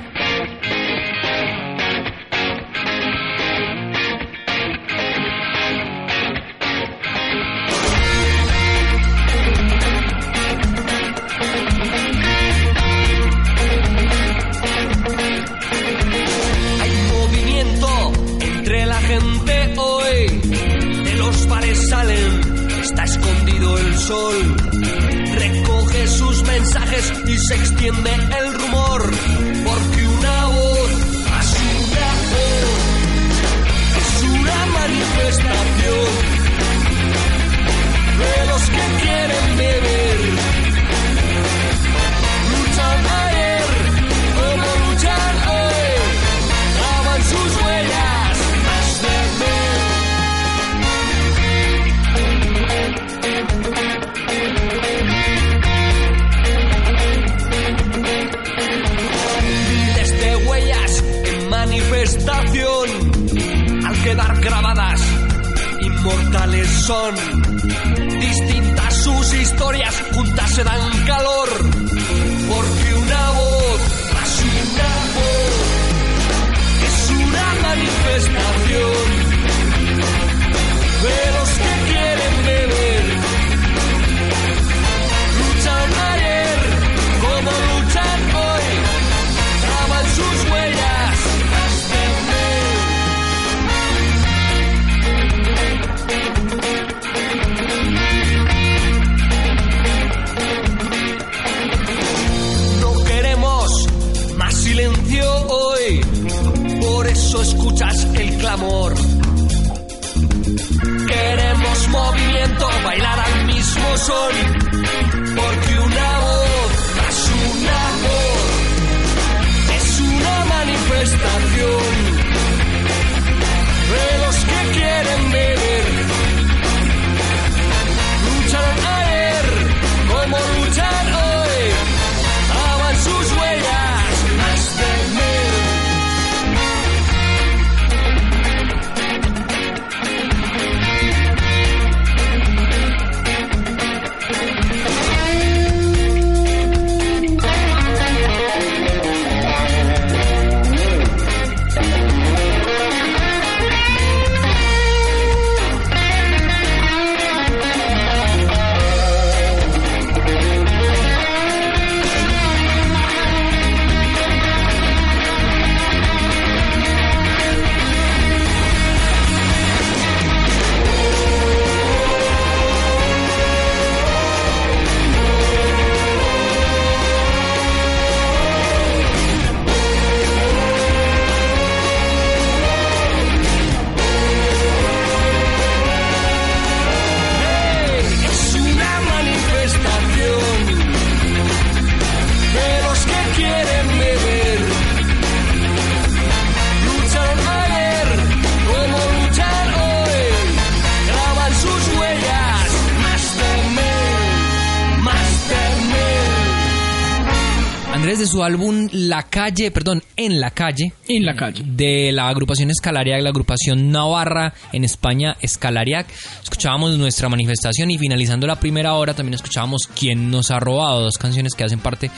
Speaker 2: Calle, perdón, En la Calle,
Speaker 3: En la calle.
Speaker 2: de la agrupación Escalariac, la agrupación Navarra en España, Escalariac. Escuchábamos nuestra manifestación y finalizando la primera hora también escuchábamos Quién nos ha robado, dos canciones que hacen parte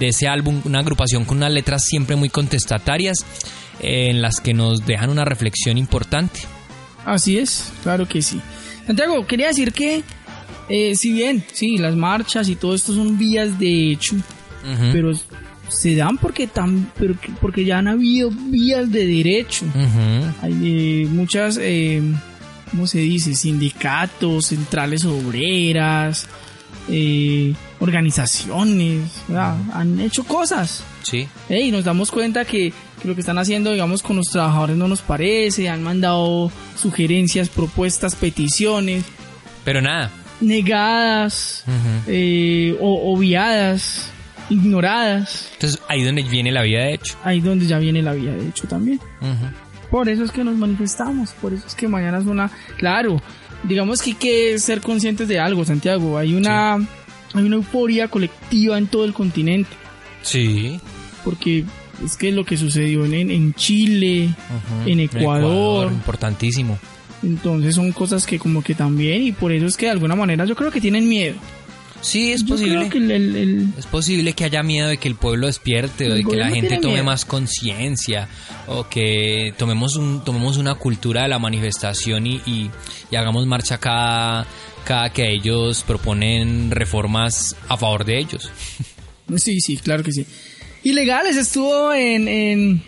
Speaker 2: de ese álbum, una agrupación con unas letras siempre muy contestatarias eh, en las que nos dejan una reflexión importante.
Speaker 3: Así es, claro que sí. Santiago, quería decir que, eh, si bien, sí, las marchas y todo esto son vías de hecho,
Speaker 2: Ujú.
Speaker 3: pero se dan porque, tan, porque ya han habido vías de derecho. Hay eh, muchas, eh, ¿cómo se dice? Sindicatos, centrales obreras, eh, organizaciones, ¿verdad? han hecho cosas.
Speaker 2: Sí.
Speaker 3: ¿eh? Y nos damos cuenta que, que lo que están haciendo, digamos, con los trabajadores no nos parece, han mandado sugerencias, propuestas, peticiones,
Speaker 2: Pero nada.
Speaker 3: negadas,
Speaker 2: Ujú.
Speaker 3: eh, o obviadas, ignoradas.
Speaker 2: Entonces ahí donde viene la vida de hecho.
Speaker 3: Ahí donde ya viene la vida, de hecho, también. Por eso es que nos manifestamos, por eso es que mañana es una... Claro, digamos que hay que ser conscientes de algo, Santiago. Hay una, hay una euforia colectiva en todo el continente,
Speaker 2: Sí.
Speaker 3: porque es que lo que sucedió en, en Chile, en Ecuador,
Speaker 2: Importantísimo.
Speaker 3: entonces son cosas que como que también, y por eso es que de alguna manera yo creo que tienen miedo.
Speaker 2: Sí, es
Speaker 3: Yo
Speaker 2: posible.
Speaker 3: creo que el- el- el,
Speaker 2: Es posible que haya miedo de que el pueblo despierte o de que la gente tome
Speaker 3: miedo.
Speaker 2: más conciencia o que tomemos un, tomemos una cultura de la manifestación y, y- y hagamos marcha cada, cada que ellos proponen reformas a favor de ellos.
Speaker 3: Sí, sí, claro que sí. Ilegales estuvo en, en.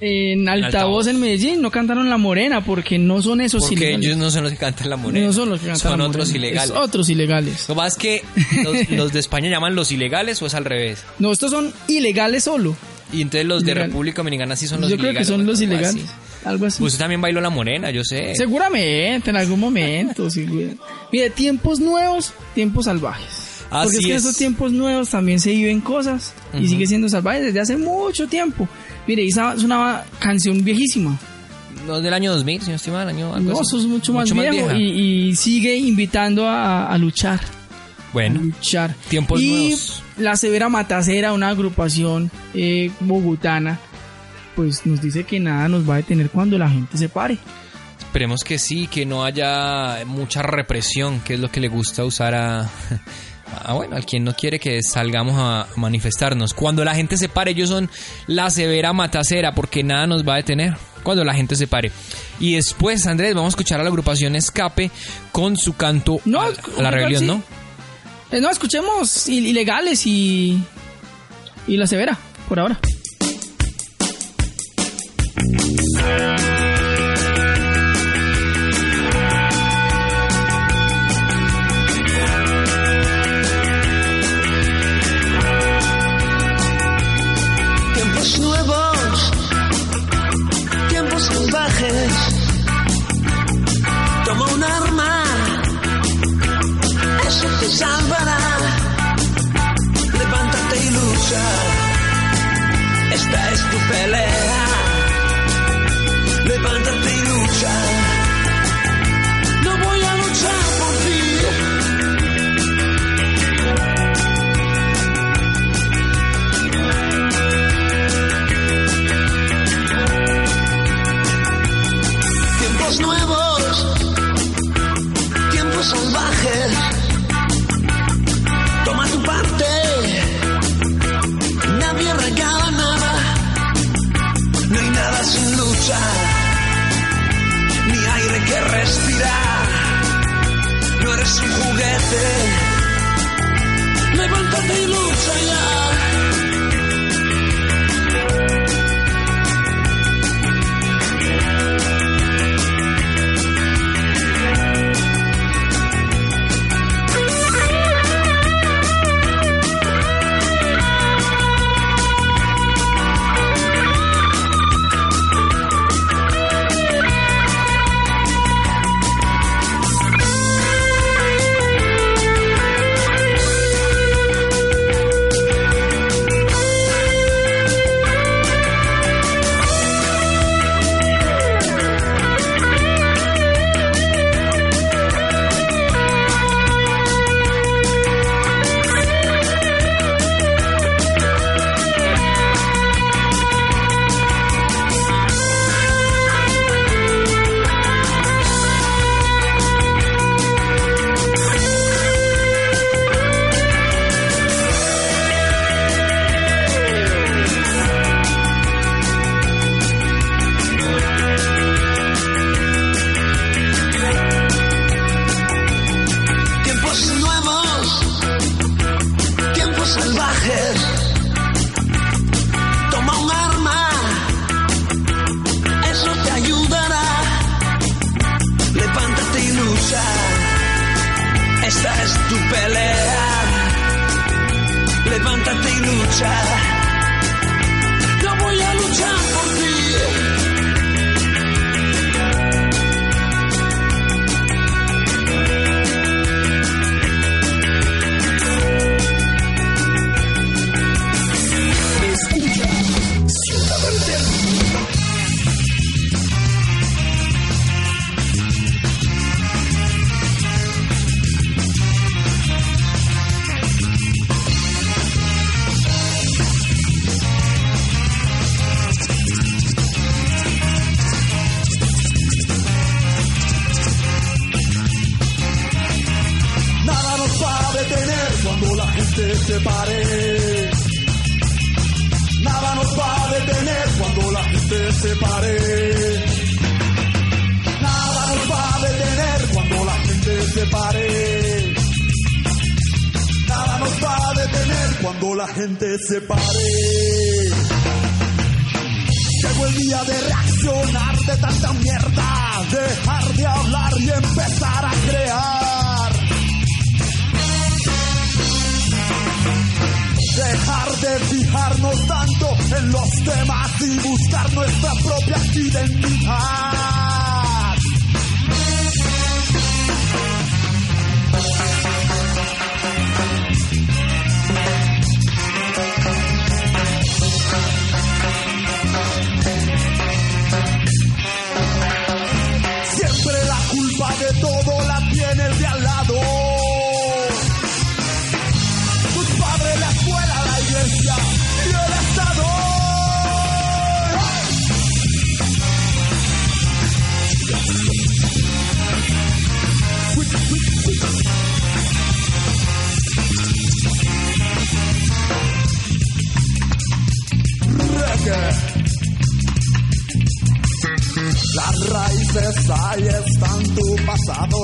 Speaker 3: En altavoz,
Speaker 2: altavoz.
Speaker 3: en Medellín, no cantaron La Morena porque no son esos
Speaker 2: Porque
Speaker 3: ilegales.
Speaker 2: ellos no son los que cantan la moneda.
Speaker 3: No son los que cantan
Speaker 2: Son
Speaker 3: La
Speaker 2: otros
Speaker 3: Morena,
Speaker 2: ilegales.
Speaker 3: es otros ilegales.
Speaker 2: Lo más que los, los de España llaman los ilegales o es al revés.
Speaker 3: No, estos son ilegales solo.
Speaker 2: Y entonces los de
Speaker 3: Ilegal.
Speaker 2: República Dominicana sí son los
Speaker 3: Yo creo
Speaker 2: ilegales.
Speaker 3: que son los ilegales.
Speaker 2: así.
Speaker 3: Algo así.
Speaker 2: Usted también bailó la morena, yo sé.
Speaker 3: Seguramente, en algún momento. sí. Mire, tiempos nuevos, tiempos salvajes. Porque
Speaker 2: Así
Speaker 3: es que en
Speaker 2: es.
Speaker 3: estos tiempos nuevos también se viven cosas y
Speaker 2: Ujú.
Speaker 3: sigue siendo salvaje desde hace mucho tiempo. Mire, esa es una canción viejísima.
Speaker 2: No es del año 2000, si no estoy mal, año.
Speaker 3: No, eso es mucho, más viejo y, sigue invitando a, luchar.
Speaker 2: Bueno,
Speaker 3: luchar.
Speaker 2: Tiempos
Speaker 3: y
Speaker 2: nuevos.
Speaker 3: La Severa Matacera, una agrupación eh, bogotana, pues nos dice que nada nos va a detener cuando la gente se pare.
Speaker 2: Esperemos que sí, que no haya mucha represión, que es lo que le gusta usar a. Ah, a, bueno, al quien no quiere que salgamos a manifestarnos. Cuando la gente se pare, ellos son la severa matacera porque nada nos va a detener. Cuando la gente se pare. Y después, Andrés, vamos a escuchar a la agrupación Escape con su canto
Speaker 11: no,
Speaker 2: a, la rebelión, ¿no?
Speaker 11: Eh, no, escuchemos ilegales y, y la severa por ahora.
Speaker 12: tu pelea, levántate y lucha. No voy a luchar por ti. Tiempos nuevos.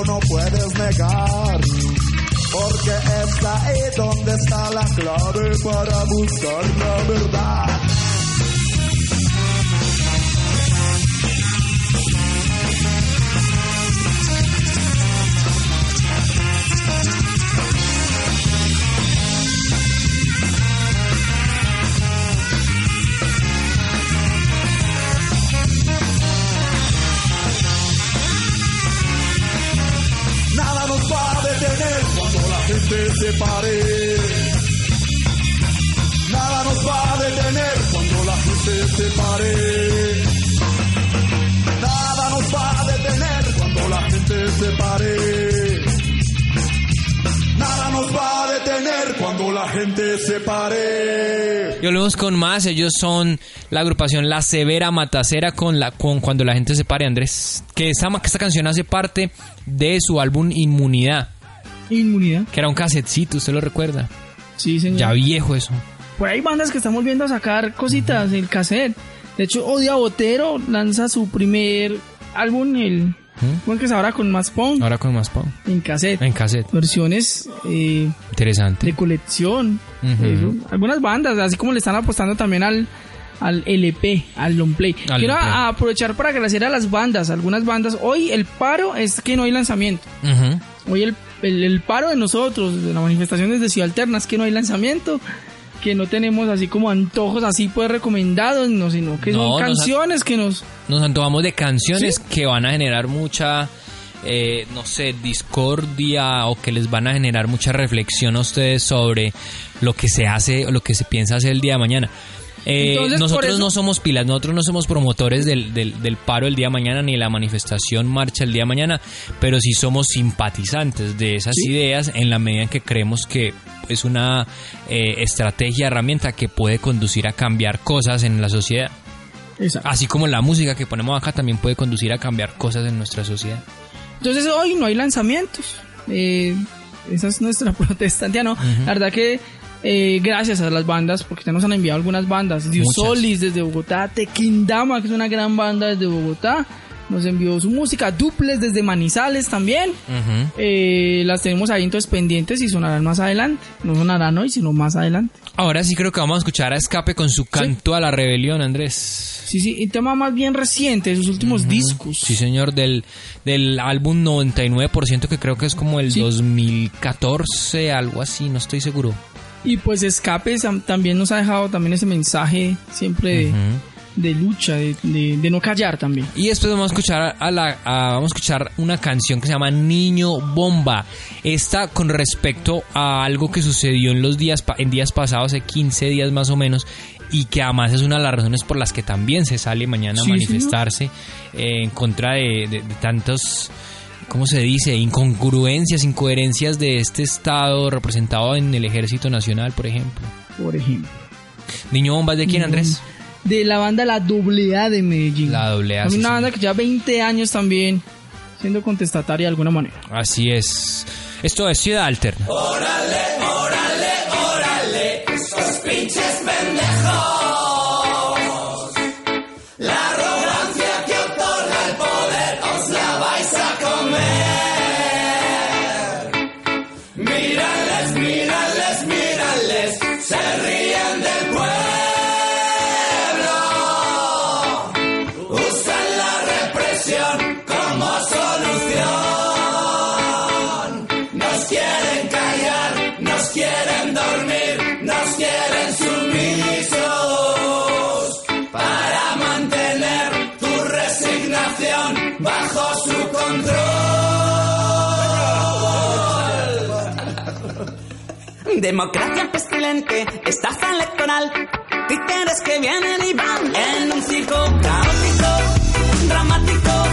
Speaker 12: No
Speaker 6: puedes negar. Porque es ahí donde está la clave para buscar la verdad. Gente se pare. Nada nos va a detener cuando la gente se pare. Nada nos va a detener cuando la gente se pare. Nada nos va a detener cuando la gente se pare.
Speaker 2: Y volvemos con más. Ellos son la agrupación La Severa Matacera con la con cuando la gente se pare, Andrés. Que esta, que esta canción hace parte de su álbum Inmunidad,
Speaker 3: Inmunidad.
Speaker 2: que era un casetcito, ¿usted lo recuerda?
Speaker 3: Sí, señor.
Speaker 2: Ya viejo eso.
Speaker 3: Por ahí bandas que están volviendo a sacar cositas, el cassette. De hecho, Odia Botero lanza su primer álbum, el bueno, que es ahora con más punk,
Speaker 2: Ahora con más pop.
Speaker 3: en cassette.
Speaker 2: En cassette.
Speaker 3: Versiones eh,
Speaker 2: Interesante.
Speaker 3: de colección.
Speaker 2: Ujú.
Speaker 3: Eso. Algunas bandas, así como le están apostando también al, al LP, al long play.
Speaker 2: Al
Speaker 3: Quiero
Speaker 2: long play.
Speaker 3: a- aprovechar para agradecer a las bandas, algunas bandas. Hoy el paro es que no hay lanzamiento.
Speaker 2: Ujú.
Speaker 3: Hoy el, el, el paro de nosotros, de las manifestaciones de Ciudad Alterna, es que no hay lanzamiento, que no tenemos así como antojos así pues recomendados, no, sino que
Speaker 2: No,
Speaker 3: son
Speaker 2: nos
Speaker 3: canciones que nos...
Speaker 2: Nos antojamos de canciones que van a generar mucha, eh, no sé, discordia o que les van a generar mucha reflexión a ustedes sobre lo que se hace o lo que se piensa hacer el día de mañana. Eh,
Speaker 3: Entonces,
Speaker 2: nosotros
Speaker 3: eso-
Speaker 2: no somos pilas, nosotros no somos promotores del, del, del paro el día de mañana ni la manifestación marcha el día de mañana, pero sí somos simpatizantes de esas ideas en la medida en que creemos que es una eh, estrategia, herramienta que puede conducir a cambiar cosas en la sociedad.
Speaker 3: Exacto.
Speaker 2: Así como la música que ponemos acá también puede conducir a cambiar cosas en nuestra sociedad.
Speaker 3: Entonces hoy no hay lanzamientos. Eh, esa es nuestra protesta, ya no. La verdad que eh, gracias a las bandas, porque ya nos han enviado algunas bandas. Diusolis desde Bogotá, Tequindama, que es una gran banda desde Bogotá. Nos envió su música, Duples desde Manizales también. Eh, las tenemos ahí entonces pendientes y sonarán más adelante. No sonarán hoy, sino más adelante.
Speaker 2: Ahora sí creo que vamos a escuchar a Escape con su canto a la rebelión, Andrés.
Speaker 3: Sí, sí, y tema más bien reciente, de sus últimos discos.
Speaker 2: Sí, señor, del, del álbum 99%, que creo que es como el
Speaker 3: Sí.
Speaker 2: 2014, algo así, no estoy seguro.
Speaker 3: Y pues Escape también nos ha dejado también ese mensaje siempre de, de lucha, de, de- de no callar también.
Speaker 2: Y después vamos a escuchar a la a- vamos a escuchar una canción que se llama Niño Bomba. Esta con respecto a algo que sucedió en los días en días pasados, hace 15 días más o menos, y que además es una de las razones por las que también se sale mañana a
Speaker 3: Sí,
Speaker 2: manifestarse eh, en contra de, de- de tantos ¿cómo se dice? incongruencias, incoherencias de este estado representado en el Ejército Nacional, por ejemplo.
Speaker 3: Por ejemplo.
Speaker 2: Niño Bomba es de quién, Andrés?
Speaker 3: De la banda La Doble A de Medellín.
Speaker 2: La Doble A,
Speaker 3: Es
Speaker 2: sí,
Speaker 3: una
Speaker 2: sí.
Speaker 3: banda que ya 20 años también siendo contestataria de alguna manera.
Speaker 2: Así es. Esto es Ciudad Alterna.
Speaker 13: Democracia pestilente, estafa electoral, títeres que vienen y van en un circo caótico, dramático,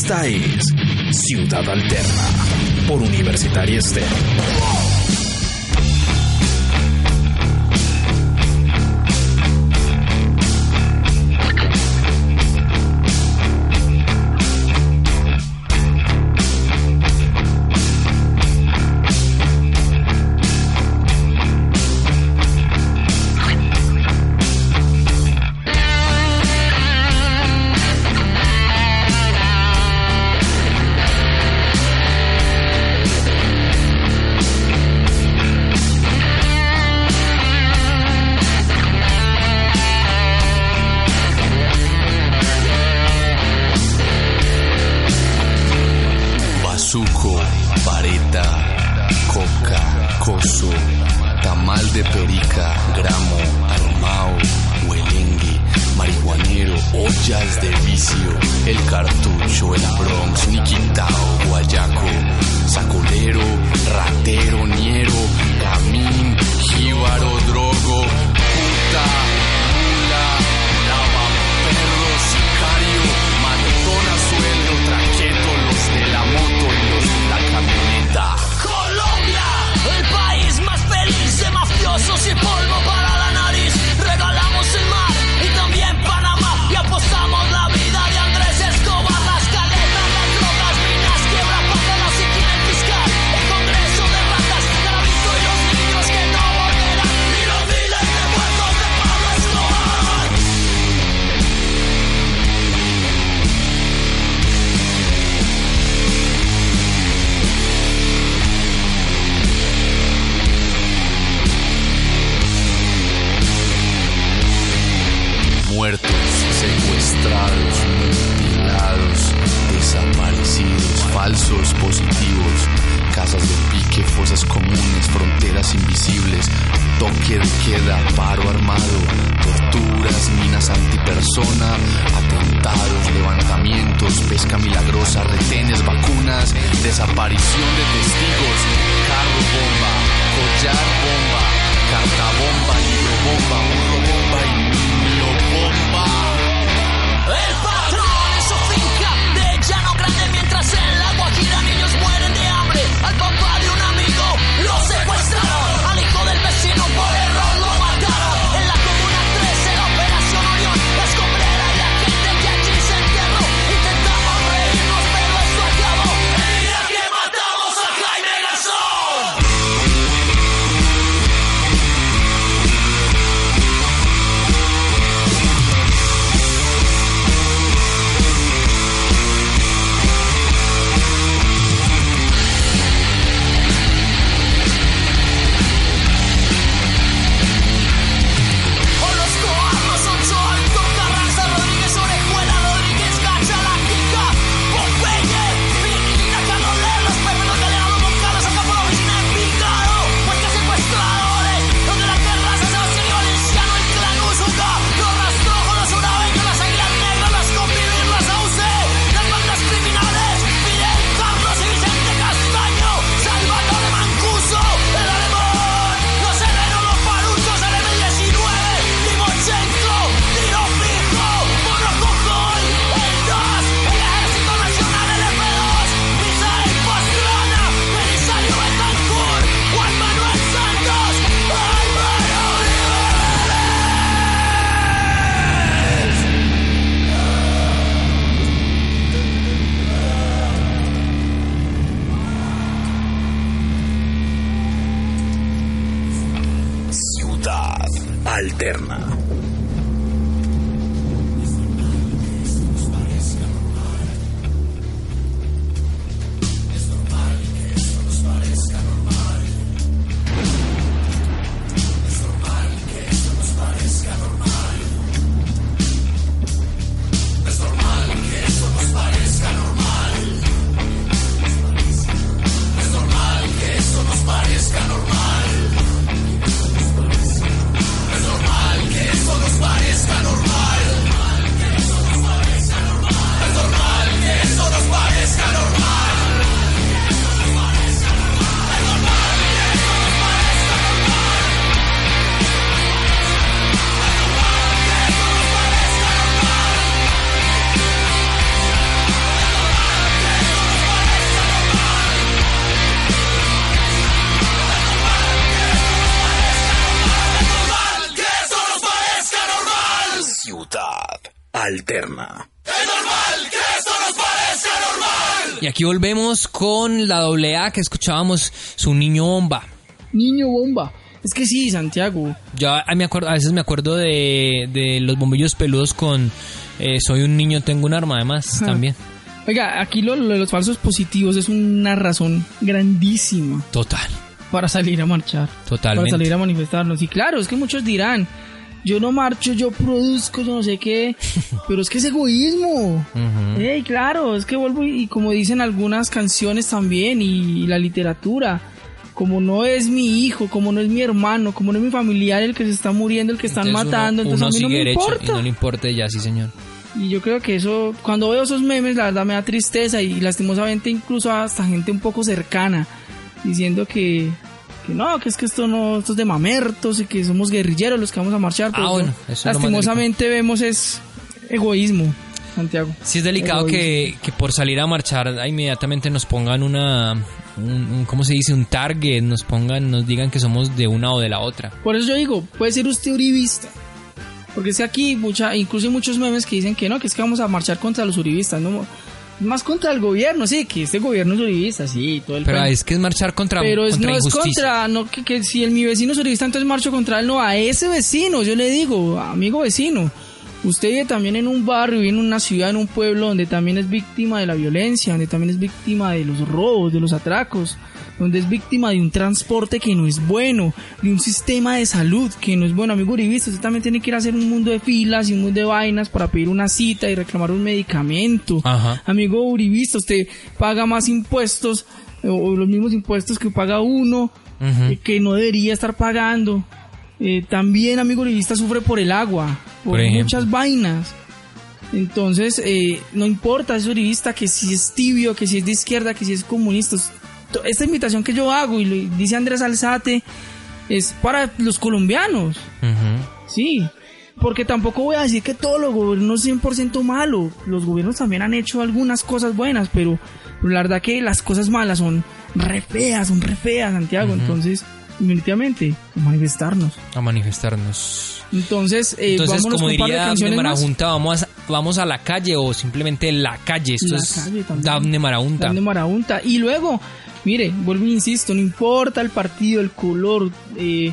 Speaker 14: Esta es Ciudad Alterna por Universitaria Estéreo.
Speaker 2: Volvemos con la doble A que escuchábamos, su niño bomba.
Speaker 3: Niño bomba. Es que sí, Santiago.
Speaker 2: Yo a, me acuerdo, a veces me acuerdo de, de los bombillos peludos con eh, Soy un niño, tengo un arma, además, también.
Speaker 3: Oiga, aquí lo, lo de los falsos positivos es una razón grandísima
Speaker 2: Total,
Speaker 3: para salir a marchar.
Speaker 2: totalmente.
Speaker 3: Para salir a manifestarnos. Y claro, es que muchos dirán, yo no marcho, yo produzco, yo no sé qué, pero es que es egoísmo.
Speaker 2: Ujú.
Speaker 3: Ey, claro, es que vuelvo y, y como dicen algunas canciones también y, la literatura, como no es mi hijo, como no es mi hermano, como no es mi familiar el que se está muriendo, el que están
Speaker 2: Entonces
Speaker 3: matando,
Speaker 2: uno,
Speaker 3: entonces
Speaker 2: uno
Speaker 3: a mí no me importa.
Speaker 2: y no le importa ya, sí señor.
Speaker 3: Y yo creo que eso, cuando veo esos memes, la verdad me da tristeza y lastimosamente incluso hasta gente un poco cercana diciendo que, que no, que es que esto no, esto es de mamertos y que somos guerrilleros los que vamos a marchar. Pero
Speaker 2: Ah, bueno, es
Speaker 3: lastimosamente vemos es egoísmo, Santiago.
Speaker 2: Sí es delicado que, que por salir a marchar ah, inmediatamente nos pongan una, un, un- ¿cómo se dice? Un target, nos pongan, nos digan que somos de una o de la otra.
Speaker 3: Por eso yo digo, puede ser usted uribista. Porque es que aquí, mucha, incluso hay muchos memes que dicen que no, que es que vamos a marchar contra los uribistas, no más contra el gobierno, sí, que este gobierno es uribista, sí, todo el
Speaker 2: Pero es que es marchar contra,
Speaker 3: Pero es,
Speaker 2: contra
Speaker 3: no es contra, no, que, que si el, mi vecino es uribista, entonces marcho contra él, no, a ese vecino, yo le digo, amigo vecino, usted vive también en un barrio, vive en una ciudad, en un pueblo donde también es víctima de la violencia, donde también es víctima de los robos, de los atracos, donde es víctima de un transporte que no es bueno, de un sistema de salud que no es bueno, amigo uribista, usted también tiene que ir a hacer un mundo de filas y un mundo de vainas para pedir una cita y reclamar un medicamento.
Speaker 2: Ajá.
Speaker 3: Amigo uribista, usted paga más impuestos o los mismos impuestos que paga uno eh, que no debería estar pagando. Eh, también, amigo uribista, sufre por el agua, por, muchas vainas. Entonces, eh, no importa, es uribista, que si es tibio, que si es de izquierda, que si es comunista. Esta invitación que yo hago, y lo dice Andrés Alzate, es para los colombianos. Sí, porque tampoco voy a decir que todos los gobiernos son 100% malos. Los gobiernos también han hecho algunas cosas buenas, pero, pero la verdad que las cosas malas son re feas, son re feas, Santiago. Entonces, definitivamente, manifestarnos.
Speaker 2: A manifestarnos.
Speaker 3: Entonces, eh,
Speaker 2: Entonces, como diría
Speaker 3: más.
Speaker 2: Marajunta, vamos a, vamos a la calle o simplemente la calle. Esto
Speaker 3: La
Speaker 2: es
Speaker 3: calle.
Speaker 2: Dafne Marajunta.
Speaker 3: Dafne Marahunta. Y luego, mire, vuelvo e insisto, no importa el partido, el color, eh,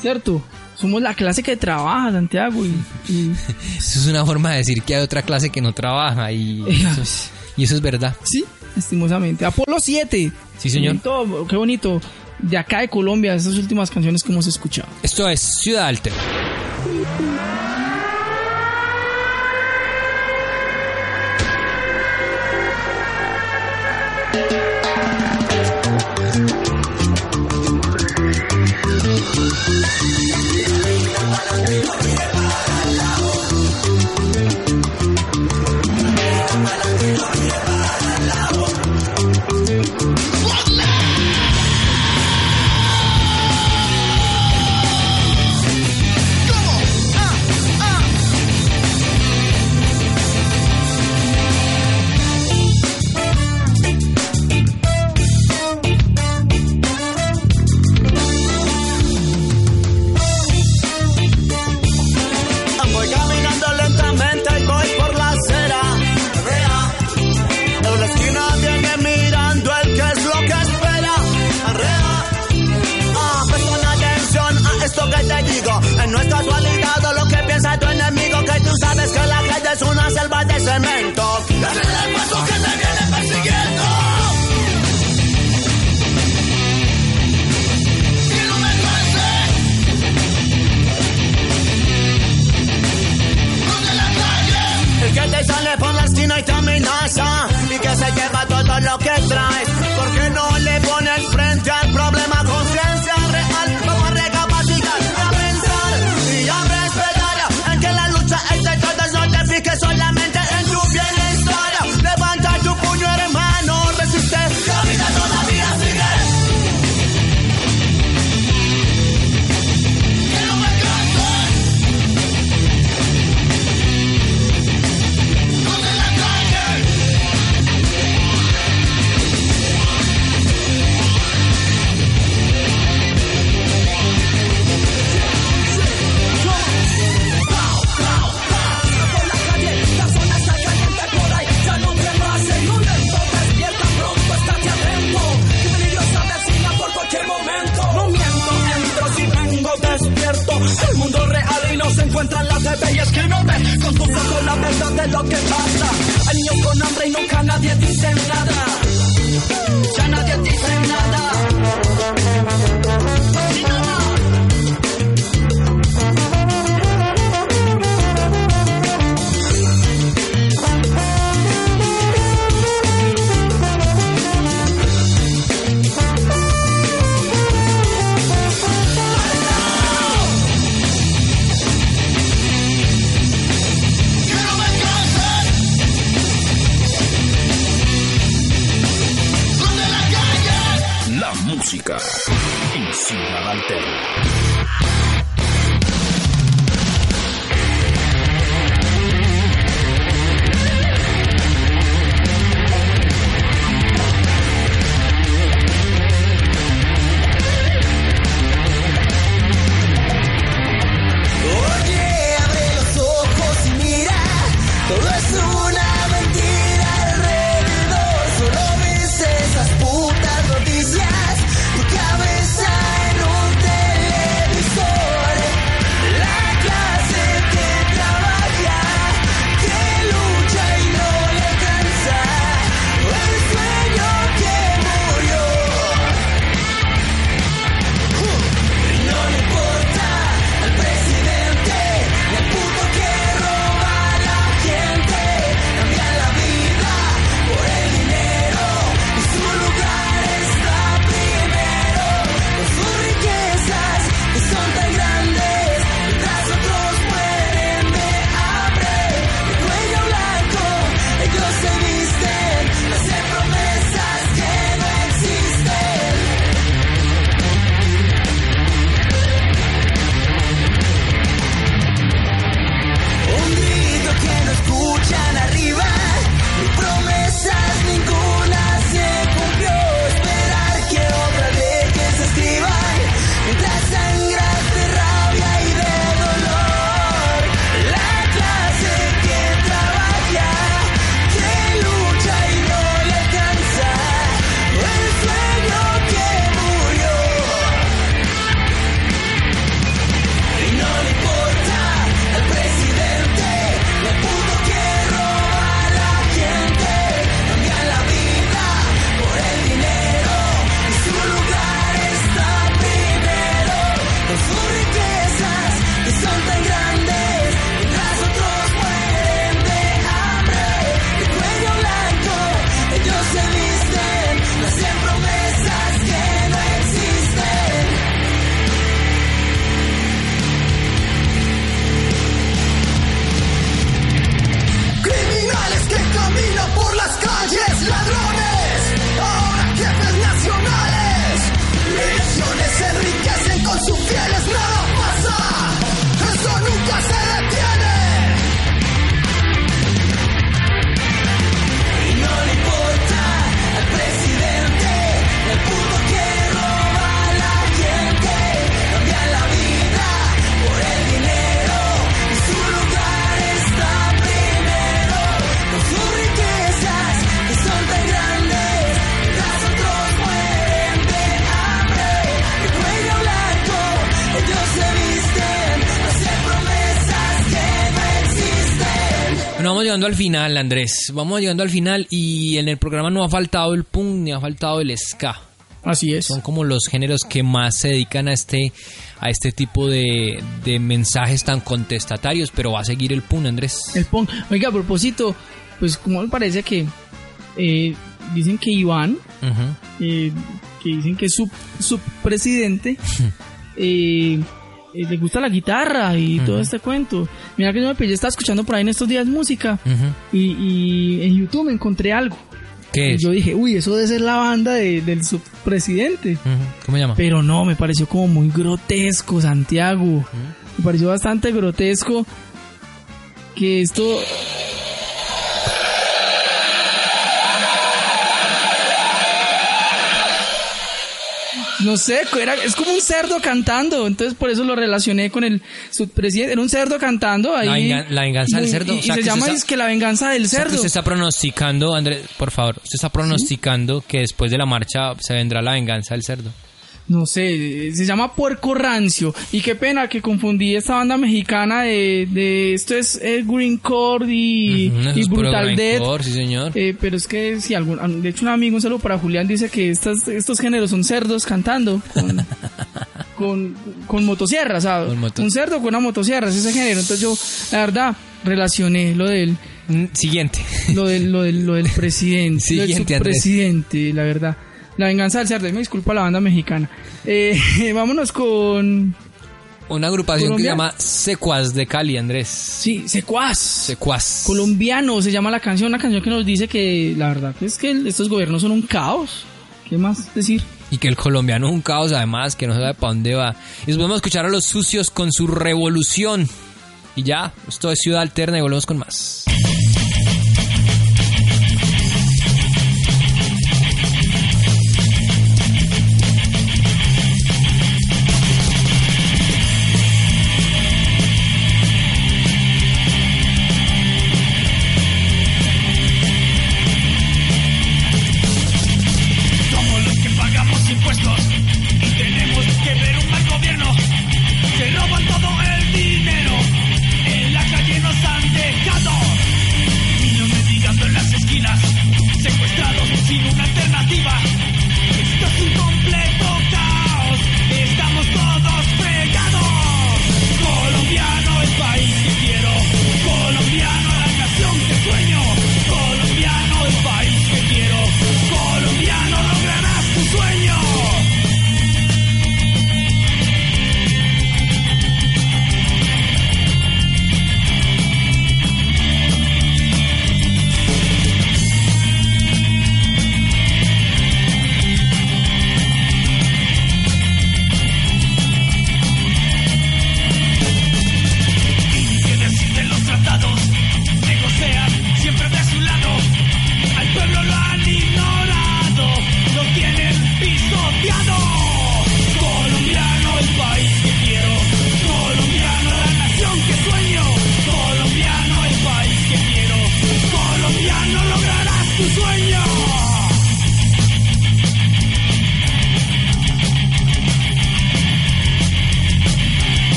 Speaker 3: ¿cierto? Somos la clase que trabaja, Santiago. Y, y-
Speaker 2: Eso es una forma de decir que hay otra clase que no trabaja y eso es, y eso es verdad.
Speaker 3: sí, lastimosamente. Apolo 7.
Speaker 2: Sí, señor.
Speaker 3: Qué bonito, qué bonito. De acá de Colombia, esas últimas canciones que hemos escuchado.
Speaker 2: Esto es Ciudad Alter.
Speaker 11: vitaminosa y que se lleva todo lo que traes. al
Speaker 2: final, Andrés. Vamos llegando al final y en el programa no ha faltado el punk ni ha faltado el ska.
Speaker 3: Así es.
Speaker 2: Son como los géneros que más se dedican a este, a este tipo de, de mensajes tan contestatarios, pero va a seguir el punk, Andrés.
Speaker 3: El punk. Oiga, a propósito, pues como me parece que eh, dicen que Iván, eh, que dicen que es su, su presidente, eh, eh, le gusta la guitarra y todo este cuento. Mira que yo me pillé, estaba escuchando por ahí en estos días música y, y en YouTube me encontré algo.
Speaker 5: ¿Qué
Speaker 3: Y yo dije, uy, eso debe ser la banda de- del subpresidente.
Speaker 5: ¿Cómo se llama?
Speaker 3: Pero no, me pareció como muy grotesco, Santiago. Me pareció bastante grotesco que esto... No sé, era, es como un cerdo cantando, entonces por eso lo relacioné con el subpresidente. Era un cerdo cantando ahí.
Speaker 5: La venga- la venganza del
Speaker 3: Muy-
Speaker 5: cerdo,
Speaker 3: Y,
Speaker 5: o sea,
Speaker 3: y se llama
Speaker 5: se
Speaker 3: es que la venganza del
Speaker 5: O sea, que
Speaker 3: cerdo.
Speaker 5: usted está pronosticando, Andrés, por favor, usted está pronosticando que después de la marcha se vendrá la venganza del cerdo.
Speaker 3: No sé, se llama Puerco Rancio. Y qué pena que confundí esta banda mexicana de, de esto es eh, Green Cord y, Brutal Death.
Speaker 5: sí señor.
Speaker 3: Eh, pero es que si algún, de hecho un amigo, un saludo para Julián, dice que estas, estos géneros son cerdos cantando con, con, con motosierra, ¿sabes?
Speaker 5: Con moto-
Speaker 3: Un cerdo con una motosierra, es ese género. Entonces yo, la verdad, relacioné lo del,
Speaker 5: Mm, Siguiente.
Speaker 3: lo del, lo del, lo del presidente, lo del
Speaker 5: Siguiente,
Speaker 3: subpresidente, la verdad. La venganza del cerdo, me disculpa la banda mexicana. Eh, vámonos con...
Speaker 5: Una agrupación que se llama Secuas de Cali, Andrés.
Speaker 3: Sí, Secuaz.
Speaker 5: Secuas.
Speaker 3: Colombiano se llama la canción, una canción que nos dice que la verdad es que estos gobiernos son un caos. ¿Qué más decir?
Speaker 5: Y que el colombiano es un caos, además, que no sabe para dónde va. Y después vamos a escuchar a los sucios con su revolución. Y ya, esto es Ciudad Alterna y volvemos con más.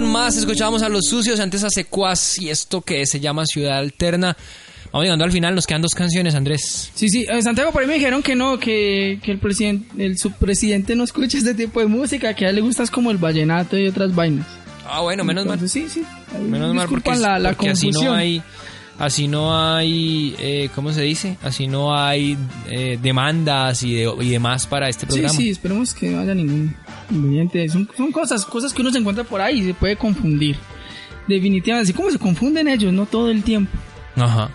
Speaker 2: Con más, escuchábamos a Los Sucios, antes a Secuaz y esto que se llama Ciudad Alterna. Vamos llegando al final, nos quedan dos canciones, Andrés.
Speaker 3: Sí, sí, en Santiago por ahí me dijeron que no, que, que el presidente, el subpresidente no escucha este tipo de música, que a él le gusta es como el vallenato y otras vainas.
Speaker 2: Ah, bueno, menos mal.
Speaker 3: Entonces, sí, sí. ahí
Speaker 2: Menos mal porque,
Speaker 3: la, la
Speaker 2: porque así no hay, así no hay, eh, ¿cómo se dice? Así no hay eh, demandas y, de- y demás para este
Speaker 3: Sí,
Speaker 2: programa.
Speaker 3: sí, esperemos que no haya ningún inconveniente. Son, son cosas, cosas que uno se encuentra por ahí y se puede confundir. Definitivamente, así como se confunden ellos, no todo el tiempo.
Speaker 2: Ajá.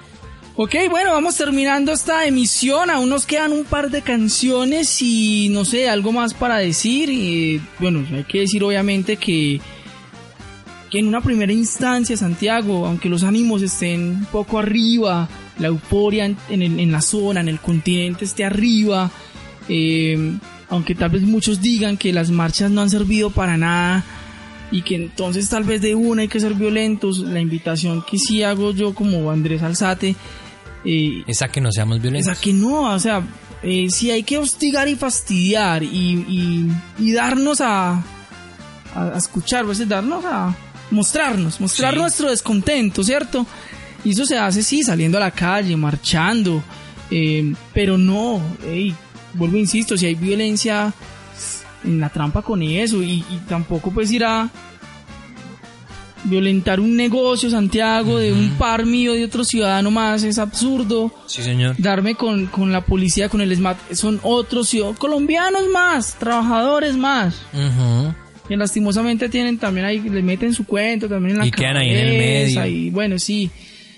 Speaker 3: Ok, bueno, vamos terminando esta emisión. Aún nos quedan un par de canciones y no sé, algo más para decir. Bueno, hay que decir obviamente que, que en una primera instancia, Santiago, aunque los ánimos estén un poco arriba, la euforia en, en la zona, en el continente esté arriba, eh, aunque tal vez muchos digan que las marchas no han servido para nada y que entonces tal vez de una hay que ser violentos, la invitación que sí hago yo como Andrés Alzate eh,
Speaker 2: Esa que no seamos
Speaker 3: es
Speaker 2: violentos.
Speaker 3: a que no, o sea, eh, si hay que hostigar y fastidiar y, y- y darnos a, a, a escuchar, pues darnos a mostrarnos, mostrar
Speaker 2: Sí.
Speaker 3: nuestro descontento, ¿cierto? Y eso se hace, sí, saliendo a la calle, marchando, eh, pero no, ey, vuelvo, insisto, si hay violencia en la trampa con eso y, y tampoco pues ir a violentar un negocio, Santiago, de un par mío, de otro ciudadano más, es absurdo
Speaker 2: Sí, señor.
Speaker 3: darme con, con la policía, con el SMAT, son otros ciudadanos, colombianos más, trabajadores más,
Speaker 2: Ujú.
Speaker 3: que lastimosamente tienen también ahí, le meten su cuento también en la
Speaker 2: Y quedan ahí en el
Speaker 3: cabeza,
Speaker 2: medio.
Speaker 3: Y bueno, sí.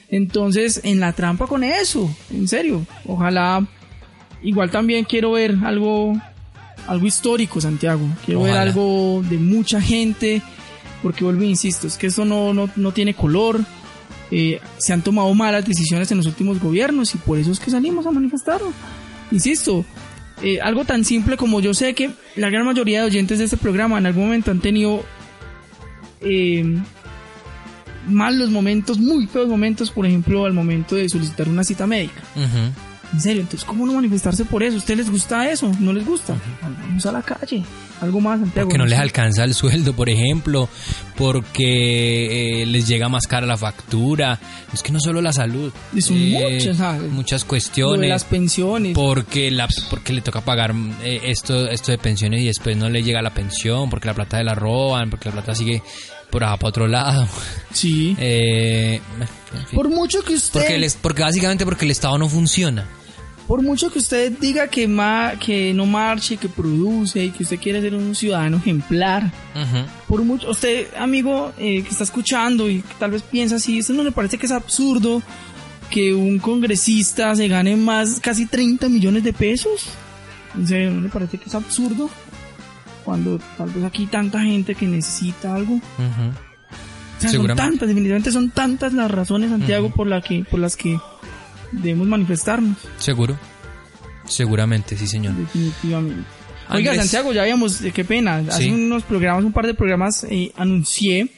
Speaker 3: Entonces, en la trampa con eso, en serio. Ojalá, igual también quiero ver algo, algo histórico, Santiago. Quiero ver algo de mucha gente, porque vuelvo e insisto, es que esto no, no, no tiene color. Eh, se han tomado malas decisiones en los últimos gobiernos y por eso es que salimos a manifestarnos. Insisto, eh, algo tan simple como yo sé que la gran mayoría de oyentes de este programa en algún momento han tenido eh, malos momentos, muy feos momentos, por ejemplo, al momento de solicitar una cita médica.
Speaker 2: Ujú.
Speaker 3: En serio, entonces, ¿cómo no manifestarse por eso? ¿A ustedes les gusta eso? ¿No les gusta? Vamos a la calle. Algo más, Santiago.
Speaker 2: Porque no les alcanza el sueldo, por ejemplo, porque eh, les llega más cara la factura. Es que no solo la salud.
Speaker 3: Son
Speaker 2: eh,
Speaker 3: muchas, ¿sabes?
Speaker 2: muchas
Speaker 3: Lo de
Speaker 2: cuestiones.
Speaker 3: las pensiones.
Speaker 2: porque la porque le toca pagar eh, esto esto de pensiones y después no le llega la pensión porque la plata de la roban porque la plata sigue por allá para otro lado
Speaker 3: Sí.
Speaker 2: Eh, en fin.
Speaker 3: Por mucho que usted...
Speaker 2: porque el- porque básicamente porque el estado no funciona
Speaker 3: Por mucho que usted diga que, ma- que no marche, que produce y que usted quiere ser un ciudadano ejemplar,
Speaker 2: Ujú.
Speaker 3: por mucho, usted, amigo, eh, que está escuchando y que tal vez piensa así, ¿esto no le parece que es absurdo que un congresista se gane más, casi 30 millones de pesos? ¿En serio, no le parece que es absurdo? Cuando tal vez aquí tanta gente que necesita algo.
Speaker 2: Ujú.
Speaker 3: O sea, son tantas, definitivamente son tantas las razones, Santiago, por, la que, por las que debemos manifestarnos.
Speaker 2: seguro seguramente sí señor
Speaker 3: Definitivamente. Oiga,
Speaker 2: Andrés.
Speaker 3: Santiago, ya habíamos, eh, qué pena, hace
Speaker 2: Sí.
Speaker 3: unos programas, un par de programas, eh, anuncié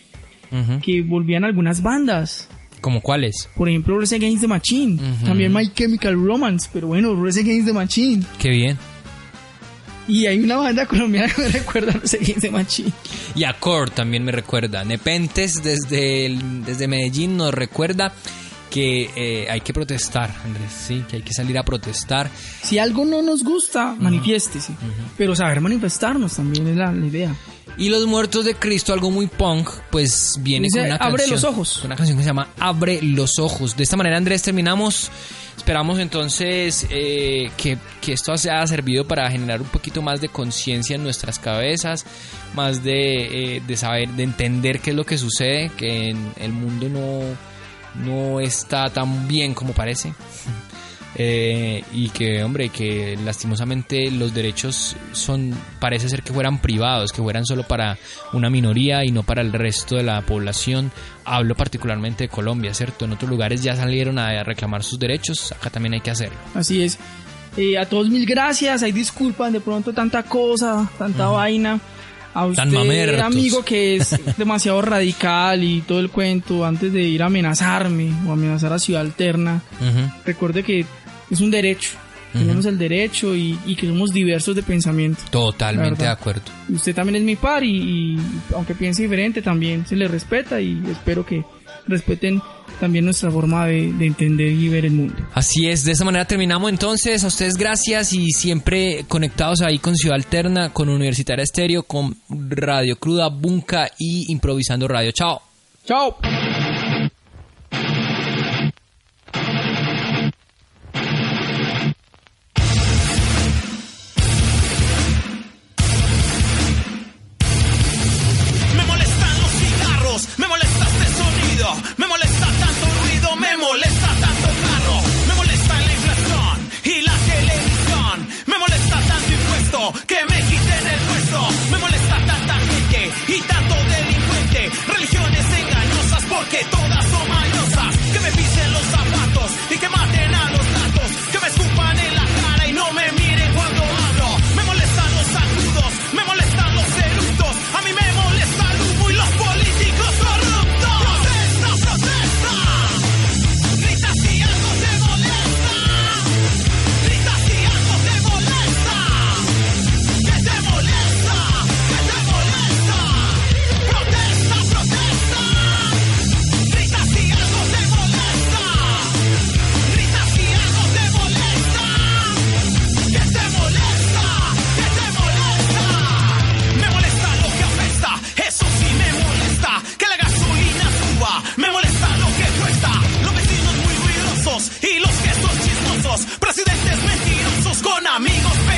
Speaker 2: Ujú.
Speaker 3: que volvían algunas bandas.
Speaker 2: como cuáles
Speaker 3: Por ejemplo, Rese Against the Machine.
Speaker 2: Ujú.
Speaker 3: También My Chemical Romance. Pero bueno, Rese Against the Machine.
Speaker 2: qué bien
Speaker 3: Y hay una banda colombiana que me recuerda a Rese Against the Machine.
Speaker 2: y Accord también me recuerda Nepentes desde desde Medellín nos recuerda que eh, hay que protestar Andrés sí que hay que salir a protestar
Speaker 3: Si algo no nos gusta, manifiéstese. Pero saber manifestarnos también es la, la idea.
Speaker 2: Y Los Muertos de Cristo, algo muy punk, pues viene
Speaker 3: Dice,
Speaker 2: con una
Speaker 3: "Abre
Speaker 2: canción.
Speaker 3: los ojos".
Speaker 2: Una canción que se llama Abre los ojos. De esta manera, Andrés, terminamos. Esperamos entonces eh, que, que esto haya servido para generar un poquito más de conciencia en nuestras cabezas, más de, eh, de saber, de entender qué es lo que sucede, que en el mundo no, no está tan bien como parece. Eh, y que, hombre, que lastimosamente los derechos son, parece ser que fueran privados, que fueran solo para una minoría y no para el resto de la población. Hablo particularmente de Colombia, ¿cierto? En otros lugares ya salieron a reclamar sus derechos, acá también hay que hacerlo.
Speaker 3: Así es. Eh, a todos mil gracias. Hay disculpas de pronto tanta cosa, tanta vaina a usted, amigo, que es demasiado radical y todo el cuento, antes de ir a amenazarme o amenazar a Ciudad Alterna, recuerde que es un derecho. Tenemos el derecho y, y, que somos diversos de pensamiento.
Speaker 2: Totalmente de acuerdo.
Speaker 3: Usted también es mi par y, y aunque piense diferente, también se le respeta y espero que respeten también nuestra forma de, entender y ver el mundo.
Speaker 2: Así es, de esta manera terminamos entonces. A ustedes gracias y siempre conectados ahí con Ciudad Alterna, con Universitaria Estéreo, con Radio Cruda, Bunca y Improvisando Radio. Chao.
Speaker 3: Chao.
Speaker 1: que me quiten el puesto. Me molesta tanta gente y tanto delincuente. Religiones engañosas porque todas son Presidentes mentirosos con amigos.